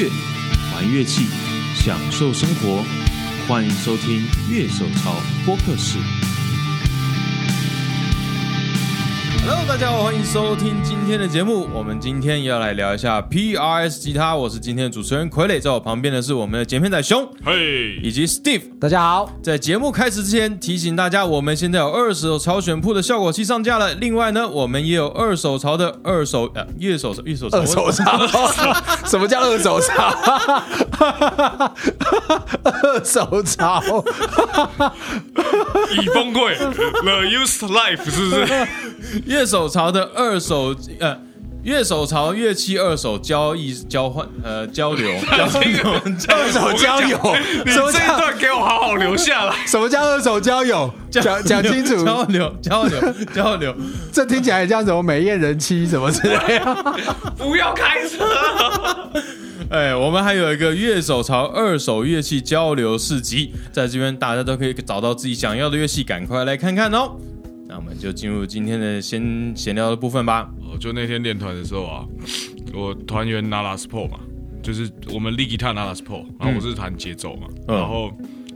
乐，玩乐器，享受生活。欢迎收听《乐手潮播客室》。Hello，大家好，欢迎收听今天的节目。我们今天要来聊一下 PRS 吉他，我是今天的主持人傀儡，在我旁边的是我们的剪片仔熊，嘿，以及 Steve。大家好，在节目开始之前，提醒大家，我们现在有二手潮选铺的效果器上架了。另外呢，我们也有二手潮的二手呃乐手乐手潮二手潮，什么叫二手潮？二手潮，已崩溃，The Used Life 是不是？乐手潮的二手呃乐手潮乐器二手交易交换呃交流交流二手交友，你什么叫这一段给我好好留下来。什么叫二手交友？讲讲清楚，交流交流交流。这听起来像什么美艳人妻什么之类的。不要开车，哎，我们还有一个乐手潮二手乐器交流市集，在这边大家都可以找到自己想要的乐器，赶快来看看哦。那我们就进入今天的先闲聊的部分吧。哦，就那天练团的时候啊，我团员拿拉斯破嘛，就是我们立吉他拿拉斯破然后我是弹节奏嘛，嗯然后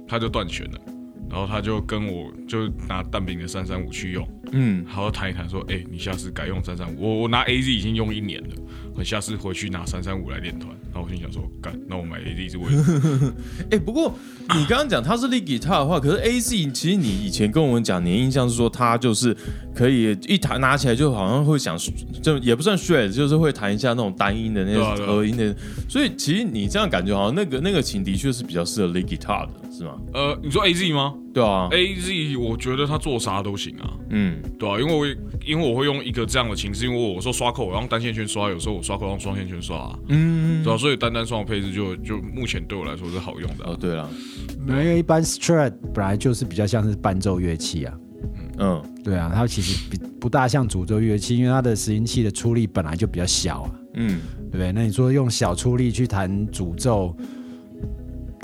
他就断弦了，然后他就跟我就拿蛋饼的三三五去用，嗯，然后谈一谈说，哎、你下次改用三三五，我我拿 A Z 已经用一年了，我下次回去拿三三五来练团，然后我心想说，干，那我买 A Z 是为什么？哎、不过你刚刚讲它是 lead guitar 的话，可是 A Z 其实你以前跟我们讲，你的印象是说它就是可以一弹拿起来就好像会想，就也不算 shred，就是会弹一下那种单音的那种和音的，所以其实你这样感觉好像那个那个琴的确是比较适合 lead guitar 的，是吗？呃，你说 A Z 吗？对啊，？A Z 我觉得他做啥都行啊，嗯，对啊，因为我因为我会用一个这样的情，是因为我说刷扣我用单线圈刷，有时候我刷扣用双线圈刷、啊，嗯，对啊，所以单单双的配置就就目前对我来说是好用的啊、哦，对了，因为一般 strat 本来就是比较像是伴奏乐器啊。嗯，对啊，它其实比不大像主奏乐器，因为它的拾音器的出力本来就比较小啊，嗯，对不对？那你说用小出力去弹主奏，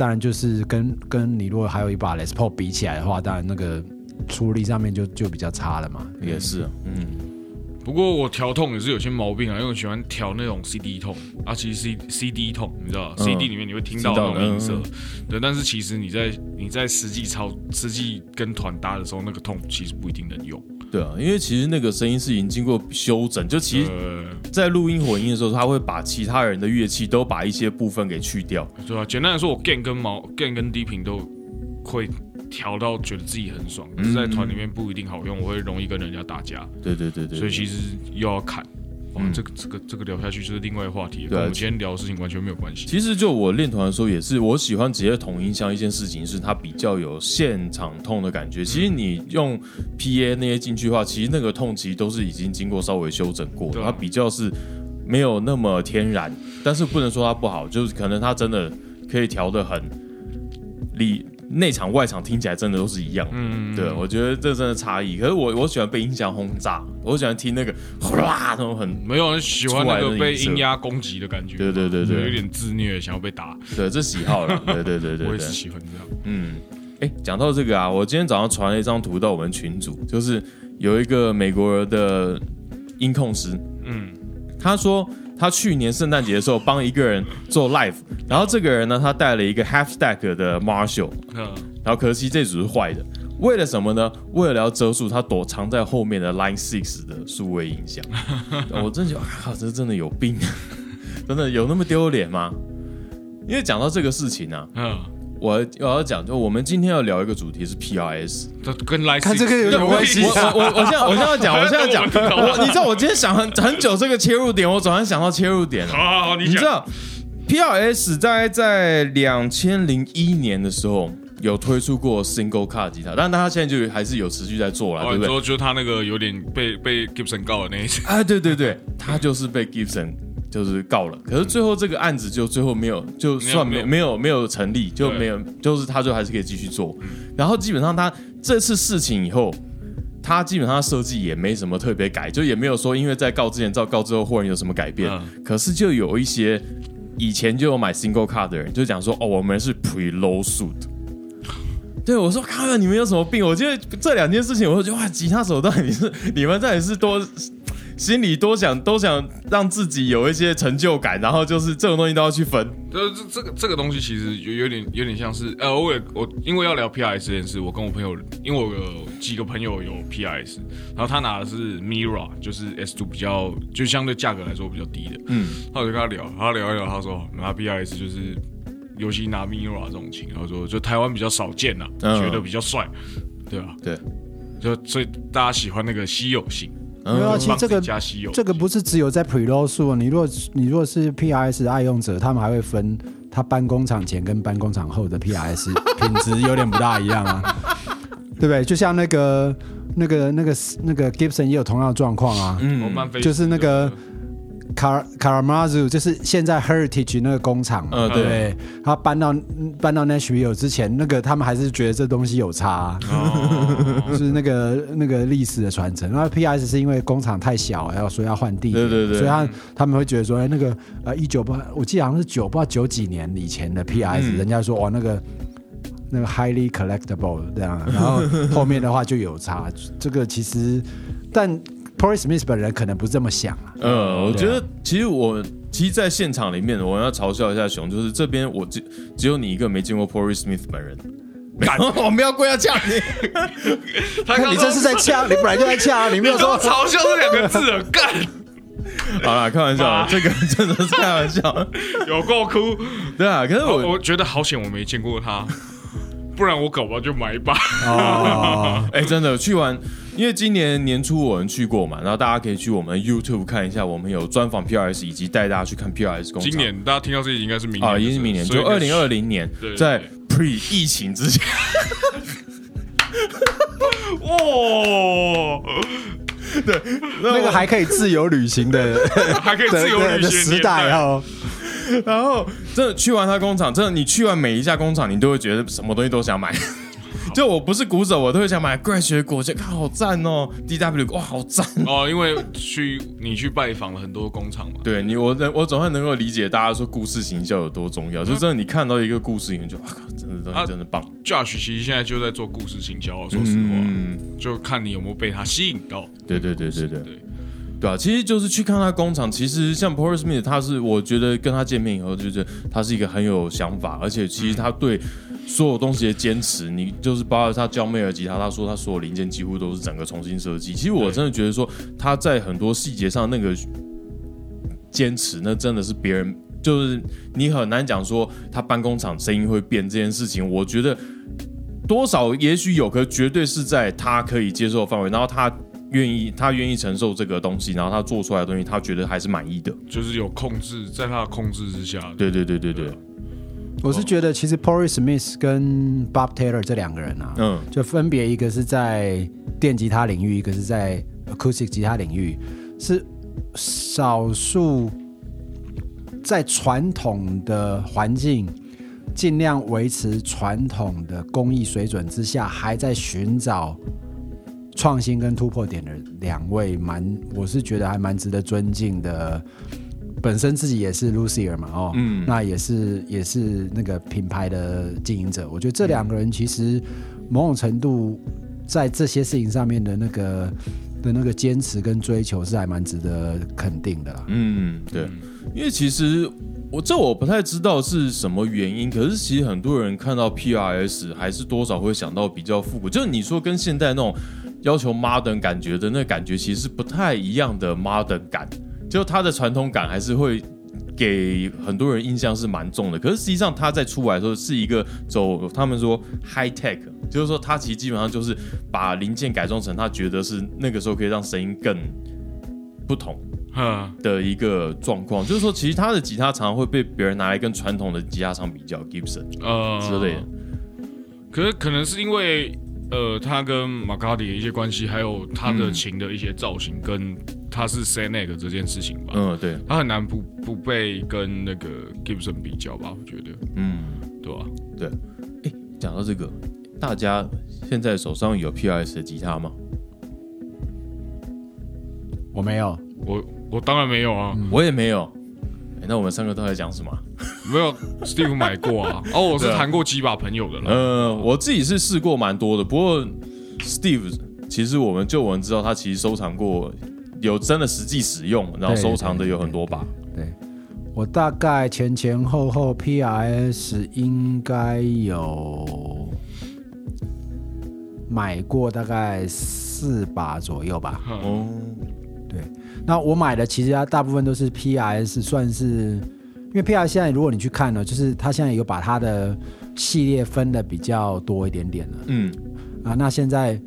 当然就是跟跟你如果还有一把 Les Paul 比起来的话，当然那个出力上面就就比较差了嘛。也是，嗯，不过我调痛也是有些毛病啊，因为我喜欢调那种 CD 痛啊，其实 C CD 痛，你知道、嗯。C d 里面你会听到那种音色，嗯。对，但是其实你在你在实际操实际跟团搭的时候，那个痛其实不一定能用。对啊，因为其实那个声音是已经经过修整，就其实呃，在录音混音的时候，他会把其他人的乐器都把一些部分给去掉。对啊，简单来说，我 gain 跟毛 gain 跟低频都会调到觉得自己很爽，但是在团里面不一定好用，我会容易跟人家打架，对对对对，所以其实又要砍。哇，嗯这个这个这个聊下去就是另外一个话题，对我们今天聊的事情完全没有关系。其实就我练团的时候也是，我喜欢直接统音箱一件事情是它比较有现场痛的感觉。其实你用 PA 那些进去的话，其实那个痛其实都是已经经过稍微修整过的，对啊它比较是没有那么天然，但是不能说它不好，就是可能它真的可以调的很里内场外场听起来真的都是一样。嗯，对，我觉得这真的差异。可是我我喜欢被音响轰炸，我喜欢听那个哗啦那种很没有人喜欢那个被音压攻击的感觉。对对对对有点自虐，想要被打。对这喜好了。对对对对对我也是，喜欢这样。嗯，哎，讲到这个啊，我今天早上传了一张图到我们群组，就是有一个美国的音控师，嗯，他说他去年圣诞节的时候帮一个人做 live，然后这个人呢，他带了一个 half stack 的 Marshall，嗯然后可惜这组是坏的。为了什么呢？为了要遮住他躲藏在后面的 Line Six 的数位影响。我真的觉得，靠，这真的有病，真的有那么丢脸吗？因为讲到这个事情啊，嗯，我我要讲，就我们今天要聊一个主题是 PRS。这跟来看这个有对，我点关系我我我我现在我现在要讲，我现在要讲，我你知道我今天想很很久这个切入点，我总算想到切入点了。好好好，你讲。你知道 PRS 在在两千零一年的时候有推出过 Single Car 吉他，但但他现在就还是有持续在做了，哦，对不对？你说就是他那个有点被被 Gibson 告的那一次。啊，对对对，他就是被 Gibson 就是告了，可是最后这个案子就最后没有，就算没没有没有成立，就没有，就是他就还是可以继续做。然后基本上他这次事情以后，他基本上设计也没什么特别改，就也没有说因为在告之前照告之后忽然有什么改变。嗯可是就有一些以前就有买 single car 的人就讲说，哦，我们是 pre low suit。对我说：“看看你们有什么病？”我觉得这两件事情，我就觉得哇，吉他手到底是你们到底是多心里多想都想让自己有一些成就感，然后就是这种东西都要去分。这这这个这个东西其实有有点有点像是呃，我也我因为要聊 PRS 这件事，我跟我朋友，因为我有几个朋友有 PRS，然后他拿的是 Mira，就是 S two 比较就相对价格来说比较低的，嗯，他我就跟他聊，他聊一聊，他说拿 PRS 就是。尤其拿 Mira 这种琴，然后说就台湾比较少见呐、嗯。觉得比较帅，对吧、对，就所以大家喜欢那个稀有性，没有啊，嗯其实这个这个不是只有在 preload 数，你如果你如果是 PRS 爱用者，他们还会分他搬工厂前跟搬工厂后的 PRS 品质有点不大一样啊，对不对？就像那个那个那个那个 Gibson 也有同样的状况啊，嗯，就是那个卡卡拉马祖，就是现在 Heritage 那个工厂嘛，嗯对对？他搬到搬到 Nashville 之前，那个他们还是觉得这东西有差啊、哦，就是那个那个历史的传承。然后 PS 是因为工厂太小，要所以要换地，对对对所以他他们会觉得说，哎，那个呃一九八，我记得好像是九不知道九几年以前的 PS，、嗯人家说哇那个。那个 highly collectible 这样，然后后面的话就有差，这个其实，但 Porry Smith 本人可能不是这么想啊。呃，我觉得其实我其实，在现场里面，我要嘲笑一下熊，就是这边我只只有你一个没见过 Porry Smith 本人。敢 我们要跪下叫你，他你这是在呛，你本来就在呛啊，你没有说嘲笑这两个字，干好啦，开玩笑妈，这个真的是开玩笑。有够哭。对啊，可是我我我觉得好险我没见过他，不然我搞不好就买一把。哦，哎、真的去完，因为今年年初我们去过嘛，然后大家可以去我们 YouTube 看一下，我们有专访 PRS，以及带大家去看 PRS 工厂。今年大家听到这里应该是明年啊，已经是明年，就二零二零年在 Pre 疫情之前，哇，对那个还可以自由旅行的 还可以自由旅行的时代哦。然后真的去完他工厂，真的你去完每一家工厂，你都会觉得什么东西都想买。就我不是鼓手，我都会想买 Grad 雪果，就看好赞哦，DW 哇好赞。哦，因为去你去拜访了很多工厂嘛，对你，我能我总算能够理解大家说故事行销有多重要，就真的你看到一个故事，你就啊靠，真的东西真的棒。Josh 其实现在就在做故事行销啊，说实话，嗯，就看你有没有被他吸引到。对对对对对对，对啊，其实就是去看他工厂。其实像 Paul Smith，他是我觉得跟他见面以后，就觉得他是一个很有想法，而且其实他对所有东西的坚持，你就是包括他教妹尔吉他，他说他所有零件几乎都是整个重新设计。其实我真的觉得说他在很多细节上那个坚持，那真的是别人就是你很难讲说他搬工厂声音会变这件事情，我觉得多少也许有，可绝对是在他可以接受的范围，然后他。愿意，他愿意承受这个东西，然后他做出来的东西，他觉得还是满意的。就是有控制，在他的控制之下。对对对对对，我是觉得其实 Porry Smith 跟 Bob Taylor 这两个人啊，嗯就分别一个是在电吉他领域，一个是在 acoustic 吉他领域，是少数在传统的环境尽量维持传统的工艺水准之下，还在寻找创新跟突破点的两位蛮，我是觉得还蛮值得尊敬的。本身自己也是 Lucier 嘛，哦，嗯那也是也是那个品牌的经营者。我觉得这两个人其实某种程度在这些事情上面的那个的那个坚持跟追求是还蛮值得肯定的啦。嗯，对，因为其实我这我不太知道是什么原因，可是其实很多人看到 PRS 还是多少会想到比较复古，就是你说跟现代那种要求 modern 感觉的那感觉，其实是不太一样的 modern 感，就它的传统感还是会。给很多人印象是蛮重的，可是实际上它在出来的时候是一个走他们说 high tech，就是说它其实基本上就是把零件改装成他觉得是那个时候可以让声音更不同，嗯，的一个状况，就是说，其实他的吉他常常会被别人拿来跟传统的吉他厂比较，Gibson 呃之类的。可是可能是因为呃，他跟马卡迪的一些关系，还有他的琴的一些造型，跟他是 s a n e g 这件事情吧，嗯，对，他很难不不被跟那个 Gibson 比较吧？我觉得，嗯，对吧？对。哎，讲到这个，大家现在手上有 PRS 的吉他吗？我没有，我我当然没有啊，我也没有。诶那我们三个都在讲什么？没有 Steve 买过啊，哦，我是谈过几把朋友的了，呃，我自己是试过蛮多的，不过 Steve 其实我们就我们知道他其实收藏过有真的实际使用，然后收藏的有很多把。对，我大概前前后后 PRS 应该有买过大概四把左右吧。嗯对，那我买的其实它大部分都是 PRS，算是因为 PRS 现在如果你去看呢，就是它现在有把它的系列分的比较多一点点了嗯啊。那现在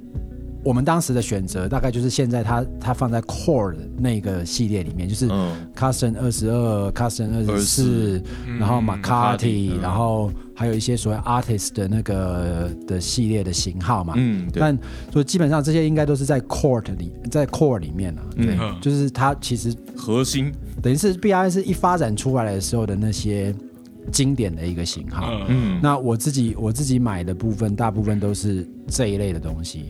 我们当时的选择大概就是现在它它放在 Core 的那个系列里面，就是嗯。Custom 二十二、Custom 二十四，然后嗯。然后还有一些所谓 Artist 的那个的系列的型号嘛。嗯，对，但所以基本上这些应该都是在 Core 里，在 Core 里面啊，对，嗯。就是它其实核心，等于是 BIS 一发展出来的时候的那些经典的一个型号。嗯。嗯。那我自己我自己买的部分，大部分都是这一类的东西。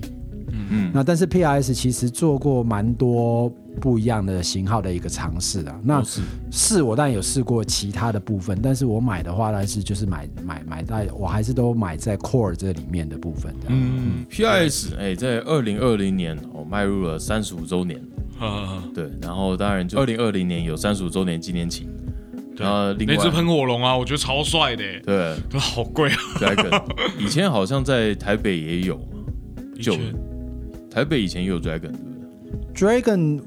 嗯那但是 PRS 其实做过蛮多不一样的型号的一个尝试啊。那都是是我当然有试过其他的部分，但是我买的话，呢是就是买买买在，我还是都买在 Core 这里面的部分的。嗯，PRS 哎，在二零二零年我迈入了三十五周年，啊对，然后当然就二零二零年有三十五周年纪念期，对然后那只喷火龙啊，我觉得超帅的耶，对都好贵啊。以前好像在台北也有嘛，就台北以前也有 Dragon，对不对？Dragon，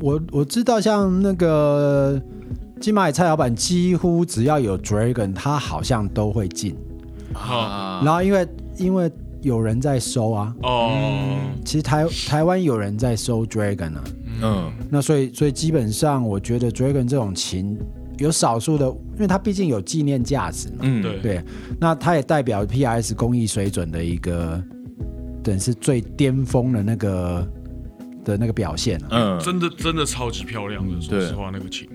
我我知道像那个金马里蔡老板，几乎只要有 Dragon，他好像都会进。啊。然后因为因为有人在收啊，哦，其实台台湾有人在收 Dragon 啊，嗯。那所以所以基本上我觉得 Dragon 这种琴有少数的，因为它毕竟有纪念价值嘛。嗯，对。对，那它也代表 PRS 工艺水准的一个，等是最巅峰的那个的那个表现啊。嗯，真的真的超级漂亮的，说实话，那个琴，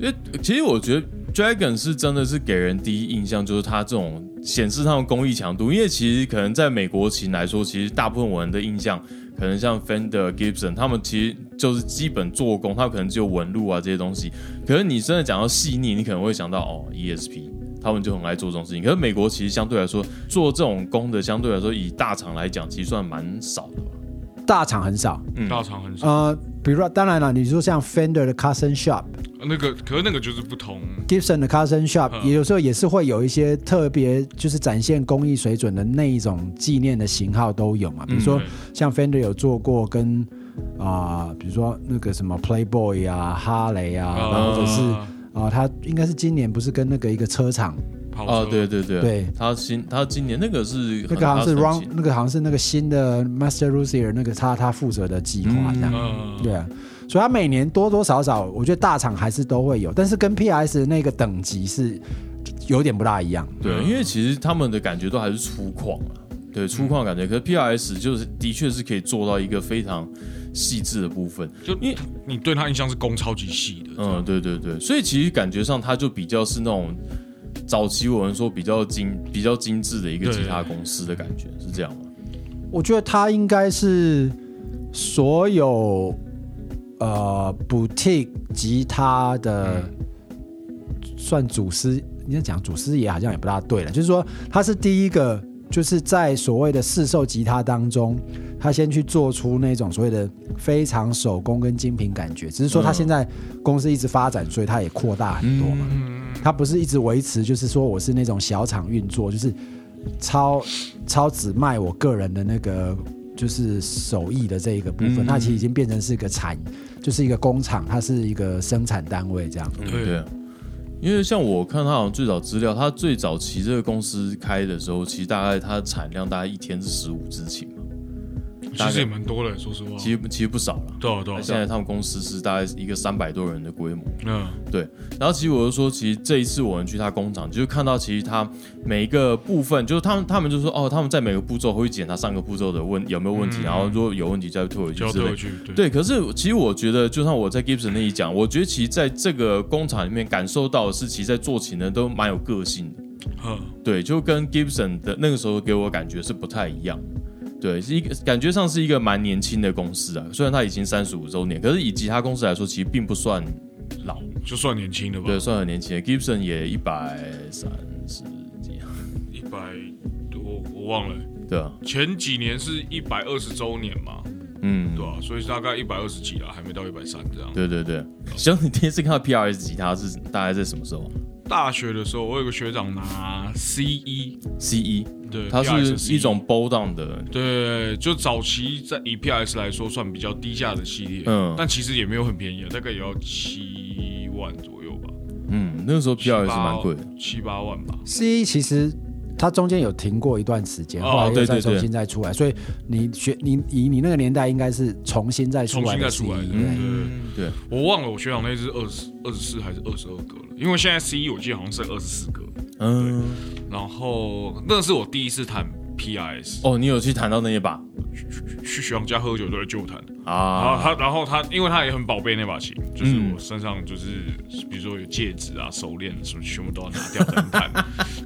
因为其实我觉得 Dragon 是真的是给人第一印象就是它这种显示它的工艺强度，因为其实可能在美国琴来说，其实大部分我们的印象可能像 Fender、Gibson，他们其实就是基本做工，他可能只有纹路啊这些东西。可是你真的讲到细腻，你可能会想到哦 ESP，他们就很爱做这种事情。可是美国其实相对来说做这种工的，相对来说以大厂来讲，其实算蛮少的吧。大厂很少，嗯大厂很少。呃，比如说，当然了，你说像 Fender 的 Custom Shop、那个，可是那个就是不同，Gibson 的 Custom Shop，、嗯也有时候也是会有一些特别，就是展现工艺水准的那一种纪念的型号都有嘛。比如说像 Fender 有做过跟啊、比如说那个什么 Playboy 啊、哈雷啊，啊然后或者是啊、他应该是今年不是跟那个一个车厂，跑车哦，对对对，对他新他今年那个是那个好像是很 Run，琴那个好像是那个新的 Master Lucier 那个他他负责的计划这样。嗯，对啊，所以他每年多多少少，我觉得大厂还是都会有，但是跟 PS 那个等级是有点不大一样。对，嗯因为其实他们的感觉都还是粗犷啊，对粗犷感觉。可是 PRS 就是的确是可以做到一个非常细致的部分。就因为你对他印象是工超级细的，嗯，对对对，所以其实感觉上他就比较是那种早期我们说比较精、比较精致的一个吉他公司的感觉，是这样吗？我觉得他应该是所有呃 boutique 吉他的、算祖师，你要讲祖师爷好像也不大对了，就是说他是第一个，就是在所谓的市售吉他当中，他先去做出那种所谓的非常手工跟精品感觉，只是说他嗯现在公司一直发展，所以他也扩大很多嘛。嗯，它不是一直维持，就是说我是那种小厂运作，就是超超只卖我个人的那个就是手艺的这一个部分，嗯它其实已经变成是一个产，就是一个工厂，它是一个生产单位这样。嗯，对。因为像我看他好像最早资料，他最早期这个公司开的时候，其实大概它的产量大概一天是十五只琴嘛，其实也蛮多的，说实话，其实其实不少了。对啊对啊，现在他们公司是大概一个三百多人的规模，嗯，对然后其实我就说，其实这一次我们去他工厂，就是看到其实他每一个部分，就是他们他们就说哦，他们在每个步骤会检查上个步骤的问有没有问题，嗯然后如果有问题再退回去之类的。就要退回去，对，对，可是其实我觉得，就像我在 Gibson 那里讲，我觉得其实在这个工厂里面感受到的是，其实在做琴的都蛮有个性的。嗯，对，就跟 Gibson 的那个时候给我感觉是不太一样。对，是一个感觉上是一个蛮年轻的公司啊，虽然它已经三十五周年，可是以吉他公司来说，其实并不算老。就算年轻的吧，对，算很年轻的。Gibson 也一百三十几，一百多，我忘了，对啊，前几年是一百二十周年嘛，嗯，对吧、啊所以大概一百二十几了，还没到一百三这样。对对对。行，你第一次看到 PRS 吉他是大概在什么时候大学的时候，我有个学长拿 C 一，？C 一，对，它是一种 bow down 的，对，就早期在以 PRS 来说算比较低价的系列，嗯但其实也没有很便宜啊，大概也要七万左右吧，嗯，那个时候 PRS 蛮贵的。七八万吧。C 其实它中间有停过一段时间，哦后来又对对对再重新再出来，所以你学你以你那个年代应该是重新再出来的重 C，新再出来的对不对嗯，对，我忘了我学长那是二十二十四还是二十二个了，因为现在 C 一我记得好像是二十四个，嗯，然后那是我第一次弹 PIS，、哦，你有去弹到那一把去去学长家喝酒都在就弹，然后？他，然后他，因为他也很宝贝那把琴，就是我身上就是，比如说有戒指啊、手链什么，全部都要拿掉才能弹，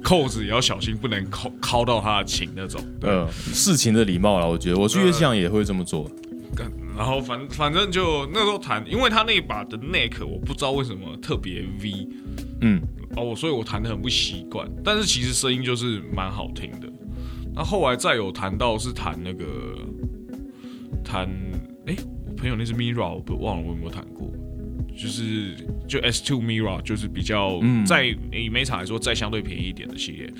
扣子也要小心，不能敲敲到他的琴那种。对，呃，事情的礼貌了，我觉得我去乐器行也会这么做。然后反反正就那时候弹，因为他那一把的 neck 我不知道为什么特别 V 嗯，哦，所以我弹的很不习惯，但是其实声音就是蛮好听的。那后来再有谈到是谈那个谈，哎，我朋友那是 Mira，我不忘了我有没有谈过，就是就 S Two Mira，就是比较嗯在以美场来说再相对便宜一点的系列。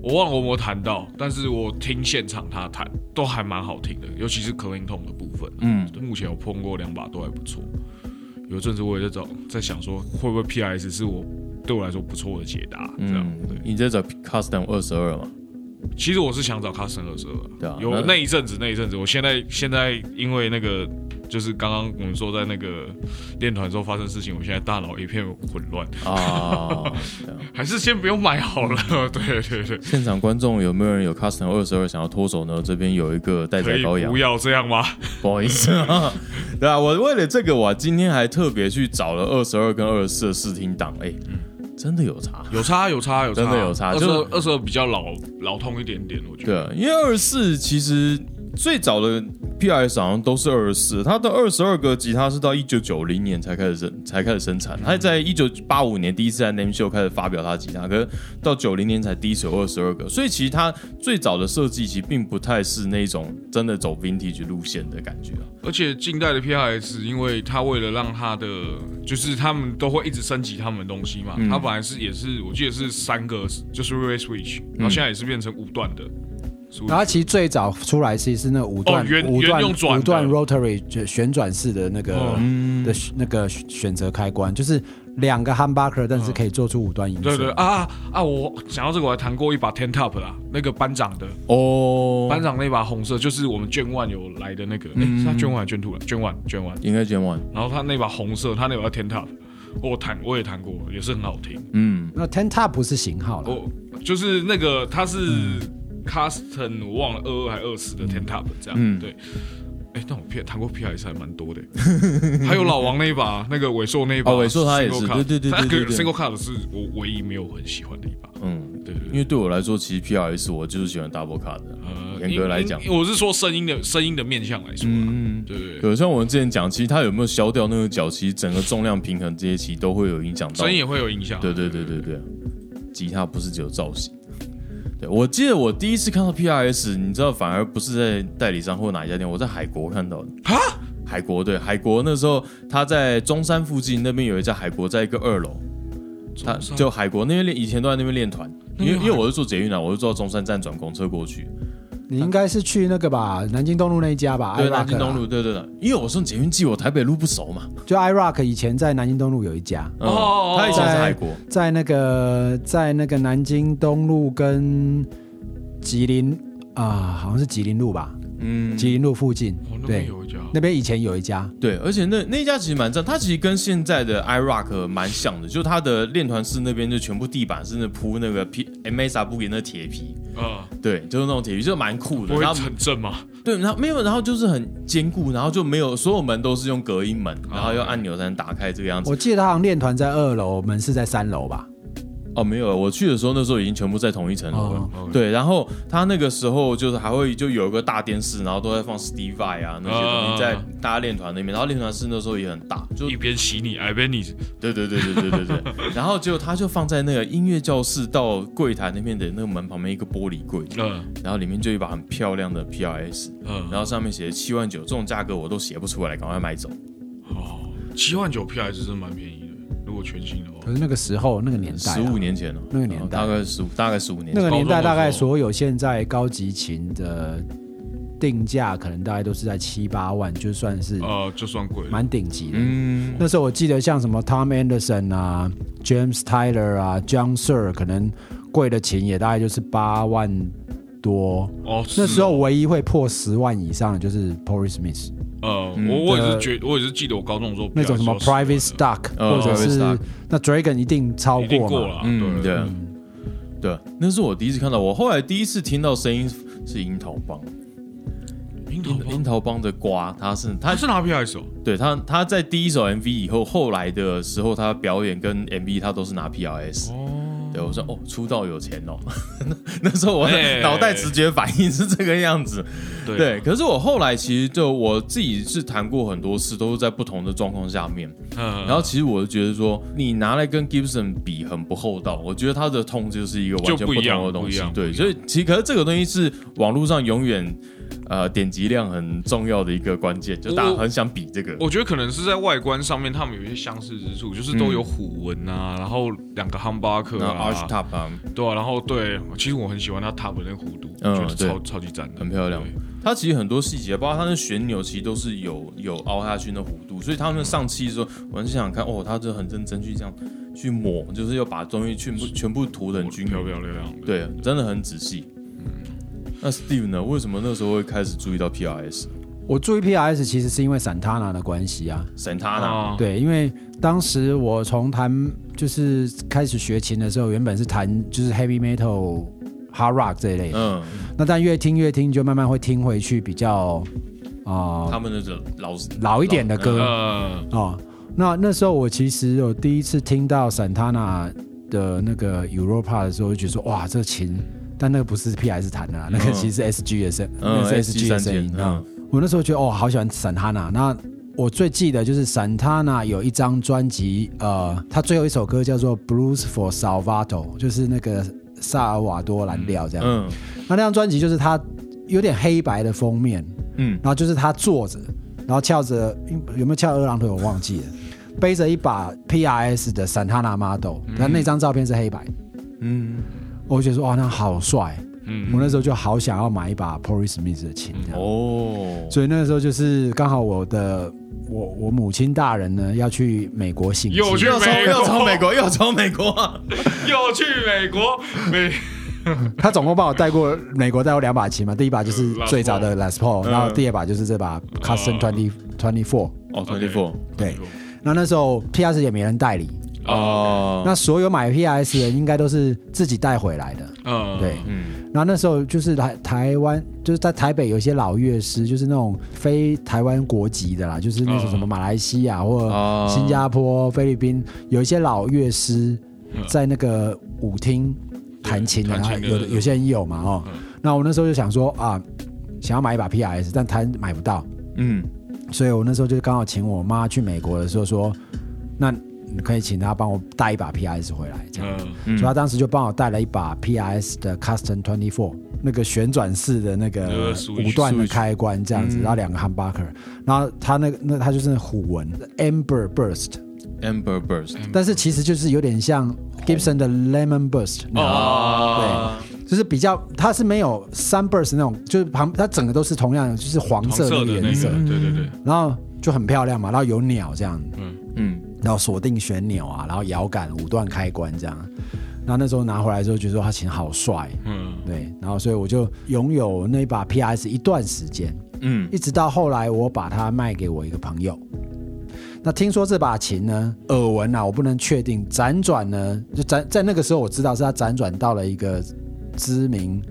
我忘了我有没有谈到，但是我听现场他弹都还蛮好听的，尤其是 clean tone 的部分。嗯，目前我碰过两把都还不错。有阵子我也在找，在想说会不会 PRS 是我对我来说不错的解答，这样。你在找 Custom 二十二嘛？其实我是想找 Custom 二十对啊二，有那那一阵子那一阵子，我现在现在因为那个就是刚刚我们说在那个练团之后发生事情，我现在大脑一片混乱，啊，还是先不用买好了。对对对，现场观众有没有人有 Custom 二十二想要脱手呢？这边有一个待宰羔羊不，要这样吗？不好意思啊，对啊，我为了这个，我今天还特别去找了二十二跟二十四的试听档，哎、真的有差。有差有差有差，真的有差二十就二二十二比较老老通一点点，我觉得。对啊，因为二十四其实最早的 PRS 好像都是二十四，它的二十二个吉他是到一九九零年才开始生才开始生产，它在一九八五年第一次在 Name Show 开始发表它的吉他，可是到九零年才第一次有二十二个，所以其实它最早的设计其实并不太是那种真的走 Vintage 路线的感觉啊。而且近代的 PRS，因为它为了让它的，就是他们都会一直升级他们的东西嘛，嗯它本来是也是我记得是三个，就是 Relay Switch，然后现在也是变成五段的。然后其实最早出来其实是那五段、五段五段 rotary 就旋转式的那个、哦。嗯。的那个选择开关，就是两个 humbucker，但是可以做出五段音色。对对啊啊！我想到这个，我还弹过一把 Ten Top 啦，那个班长的。哦，班长那把红色，就是我们卷 One 有来的那个，诶嗯是他卷是卷 Two 了？卷 One 卷 One，应该卷万，然后他那把红色，他那把 Ten Top，我弹我也弹过，也是很好听。嗯，那 ten top 不是型号了，我就是那个它是 custom，我忘了二二还二十的 ten top 这样，嗯。对。哎，但我 P 弹过 PRS 还蛮多的，还有老王那一把，那个尾硕那一把，哦伟硕他也是对对对对 single cut 是我唯一没有很喜欢的一把，嗯，对对对。因为对我来说，其实 PRS 我就是喜欢 Double Cut 的，呃严格来讲。我是说声音的声音的面向来说啦，嗯，对对对，有像我们之前讲，其实它有没有消掉那个角，其实整个重量平衡这些其实都会有影响到。声。音也会有影响。对对对对对，吉他不是只有造型。对，我记得我第一次看到 PRS，你知道，反而不是在代理商或哪一家店，我在海国看到的。哈，海国对，海国那时候他在中山附近那边有一家海国，在一个二楼。他就海国那边练，以前都在那边练团，因为因为我是坐捷运啊，我是坐到中山站转公车过去。你应该是去那个吧，南京东路那一家吧对南京东路，对对对，因为我送捷运记，我台北路不熟嘛。就 iRock 以前在南京东路有一家，嗯哦他以前是在海国，在那个在那个南京东路跟吉林啊、好像是吉林路吧，嗯，吉林路附近，哦，那边对，有一家，那边以前有一家，对，而且那那一家其实蛮赞，它其实跟现在的 iRock 蛮像的，就它的练团室那边就全部地板是那铺那个 P M S R 布给那铁皮，啊，对，就是那种铁皮，就蛮酷的。不会然后很正吗？对，然后没有，然后就是很坚固，然后就没有所有门都是用隔音门，然后用按钮才能打开这个样子。我记得他好像练团在二楼，门是在三楼吧？哦，没有，我去的时候那时候已经全部在同一层楼了。哦对，然后他那个时候就是还会就有一个大电视，然后都在放 Steve Vai 啊那些东西在大家练团那边，然后练团室那时候也很大，就一边洗你，一边你，对对对对对对对，然后结果他就放在那个音乐教室到柜台那边的那个门旁边一个玻璃柜，嗯然后里面就一把很漂亮的 PRS，嗯，然后上面写七万九，这种价格我都写不出来，赶快买走。哦，七万九 PRS 真的蛮便宜的，如果全新的话可。是那个时候那个年代啊、十五年前了，那个年代大概十五，大概十五年前。那个年代大概所有现在高级琴的定价可能大概都是在七八万，就算是呃，就算贵，蛮顶级的。嗯，那时候我记得像什么 Tom Anderson 啊、James Tyler 啊、John Sir，可能贵的琴也大概就是八万多。哦，那时候唯一会破十万以上的就是 Porry Smith 呃，嗯我我也呃是觉，我也是记得我高中的时候那种什么 PS 要10万 Private Stock，、哦或者 Private 是 Stock 那 Dragon 一定超一定过。过了，嗯，对对，那是我第一次看到。我后来第一次听到声音是樱桃帮，樱桃帮樱樱桃帮的瓜，他是他他是拿 PS 哦，对他他在第一首 MV 以后，后来的时候他表演跟 MV 他都是拿 PRS。哦，对，我说哦，出道有钱哦，那时候我哎脑袋直觉反应是这个样子。对对，可是我后来其实就我自己是谈过很多次，都是在不同的状况下面。嗯，然后其实我就觉得说，你拿来跟 Gibson 比很不厚道，我觉得他的痛就是一个完全不一样同的东西。对，所以其实可是这个东西是网络上永远呃点击量很重要的一个关键，就大家很想比这个。我觉得可能是在外观上面，他们有一些相似之处，就是都有虎纹啊，然后两个 humbucker 啊 Arch Top 啊，对啊，然后对，其实我很喜欢它 top 的那个弧度，嗯觉得超超级赞的，很漂亮。它其实很多细节，包括它的旋钮，其实都是有有凹下去那弧度，所以他们上漆的时候，我很想想看，哦，他就很认真去这样去抹，就是要把东西全部全部涂的很均匀，漂漂亮亮。对，真的很仔细。那 Steve 呢？为什么那时候会开始注意到 PRS？我注意 PRS 其实是因为 Santana 的关系啊。Santana，、啊，对，因为当时我从弹就是开始学琴的时候，原本是弹就是 heavy metal、hard rock 这一类的，嗯，那但越听越听，就慢慢会听回去比较啊、他们那种老老一点的歌呃，哦。那那时候我其实有第一次听到 Santana 的那个 Europa 的时候，就觉得说哇，这琴，但那个不是 PS 弹的啦，那个嗯其实是 SG 的声，嗯那是 SG 的三声音啊。嗯我那时候觉得哦，好喜欢 Santana。那我最记得就是 Santana 有一张专辑，呃，他最后一首歌叫做《Blues for Salvato》，就是那个萨尔瓦多蓝调这样。嗯那那张专辑就是他有点黑白的封面，嗯然后就是他坐着，然后翘着有没有翘二郎腿我忘记了，背着一把 PRS 的 Santana Model，那、那张照片是黑白，嗯，我就觉得说哇，那好帅。嗯我那时候就好想要买一把 Porry Smith 的琴，哦，所以那个时候就是刚好我的我我母亲大人呢要去美国行又去美国。又从美国又从美国，又去美国，美 他总共帮我带过美国带过两把琴嘛，第一把就是最早的 Les Paul，嗯然后第二把就是这把 Custom Twenty Twenty Four。哦，twenty four，对，那那时候 PS 也没人代理，哦，那所有买 PS 的应该都是自己带回来的。嗯，对，嗯。然后那时候就是台台湾，就是在台北有一些老乐师，就是那种非台湾国籍的啦，就是那种什么马来西亚或哦。新加坡、菲律宾，有一些老乐师在那个舞厅弹琴的，琴然后有有些人有嘛哦。那我那时候就想说啊，想要买一把 PS，但弹买不到，嗯。所以我那时候就刚好请我妈去美国的时候说，那你可以请他帮我带一把 PS 回来，这样。所以他当时就帮我带了一把 PS 的 Custom Twenty Four 那个旋转式的那个五段的开关这样子，嗯。然后两个 humbucker，然后他那个那他就是虎纹 Amber Burst，，Amber Burst，但是其实就是有点像 Gibson 的 Lemon Burst，哦，就是比较它是没有 Sunburst 那种，就是旁它整个都是同样的，就是黄黄色色的那个，的颜色，对对对，然后就很漂亮嘛，然后有鸟这样，嗯嗯然后锁定旋钮啊，然后摇杆五段开关这样。然后那时候拿回来之后，觉得说他琴好帅，嗯，对，然后所以我就拥有那把 PS 一段时间，嗯一直到后来我把它卖给我一个朋友。那听说这把琴呢，耳闻啊，我不能确定，辗转呢，就辗在那个时候我知道是他辗转到了一个知名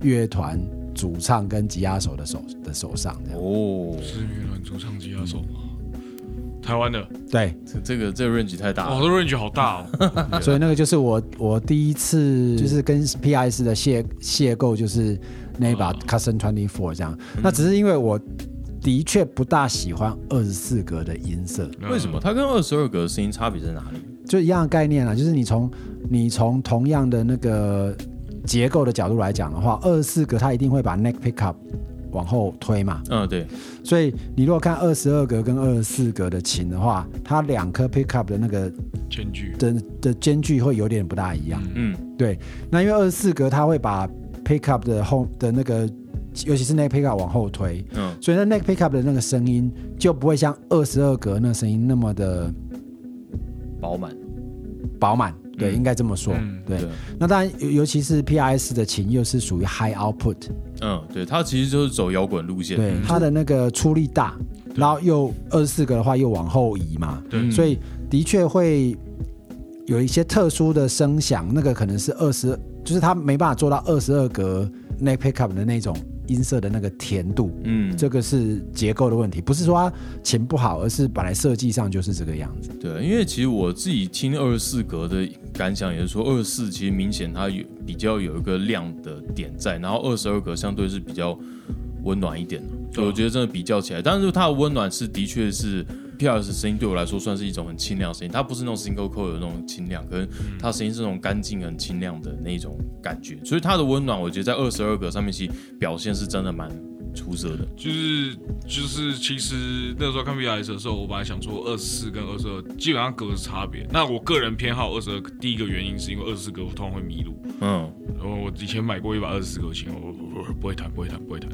乐团主唱跟吉他手的手的手上，这样。哦，是乐团主唱吉他手吗？台湾的，对，这这个这个 range 太大哦，了。这 range 好大哦。所以那个就是我我第一次就是跟 PIS 的邂邂逅，就是那一把哦 Custom Twenty Four 这样。那只是因为我的确不大喜欢二十四格的音色，为什么？它跟二十二格的声音差别在哪里？就一样的概念啊，就是你从你从同样的那个结构的角度来讲的话，二十四格它一定会把 neck pickup 往后推嘛，嗯，对，所以你如果看二十二格跟二十四格的琴的话，它两颗 pickup 的那个间距？的的间距会有点不大一样。嗯对，那因为二十四格它会把 pickup 的后的那个，尤其是 neck pickup 往后推，嗯所以那 neck pickup 的那个声音就不会像二十二格那声音那么的饱满。饱满。对，嗯应该这么说。嗯对，对，那当然，尤尤其是 PIS 的琴又是属于 high output，嗯，对，它其实就是走摇滚路线。对，它的那个出力大，然后又二十四格的话又往后移嘛，对嗯所以的确会有一些特殊的声响，那个可能是二十，就是它没办法做到二十二格 neck pickup 的那种音色的那个甜度。嗯，这个是结构的问题，不是说它琴不好，而是本来设计上就是这个样子。对，因为其实我自己听二十四格的感想也是说，二十四其实明显它有比较有一个亮的点在，然后二十二格相对是比较温暖一点的。所以我觉得真的比较起来，但是它的温暖是的确是 P.R.S 声音对我来说算是一种很清亮的声音，它不是那种 single coil 的那种清亮，可是它声音是那种干净、很清亮的那种感觉，所以它的温暖，我觉得在二十二格上面其实表现是真的蛮出色的。就是就是，其实那时候看 VS 的时候，我本来想说二十四跟二十二基本上格是差别。那我个人偏好二十二，第一个原因是因为二十四格我通常会迷路。嗯然后我以前买过一把二十四格琴，我不会弹，不会弹，不会弹。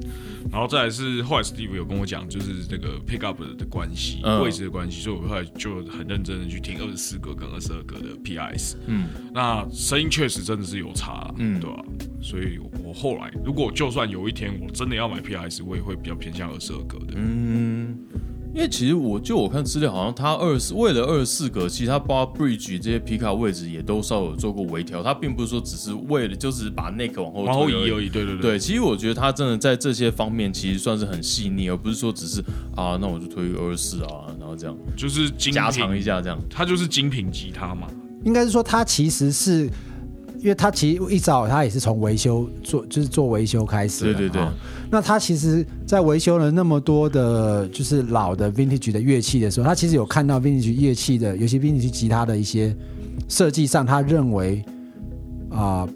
然后再来是后来 Steve 有跟我讲，就是那个 pick up 的关系，嗯位置的关系，所以我后来就很认真的去听二十四格跟二十二格的 PIS。嗯那声音确实真的是有差，嗯对吧、所以我后来如果就算有一天我真的要买 PIS，我也会比较偏向二十二格的。嗯，因为其实我就我看资料，好像它二十为了二十四格，其实它包括 bridge 这些皮卡位置也都稍有做过微调，它并不是说只是为了就是把 neck 往后往后移而已，对对对，其实我觉得他真的在这些方面其实算是很细腻，而不是说只是啊，那我就推二十四啊，然后这样就是精加长一，下这样。它就是精品吉他嘛。应该是说它其实是，因为他其实一早他也是从维修做，就是做维修开始的。对对对。哈。那他其实，在维修了那么多的，就是老的 vintage 的乐器的时候，他其实有看到 vintage 乐器的，尤其 vintage 吉他的一些设计上，他认为啊、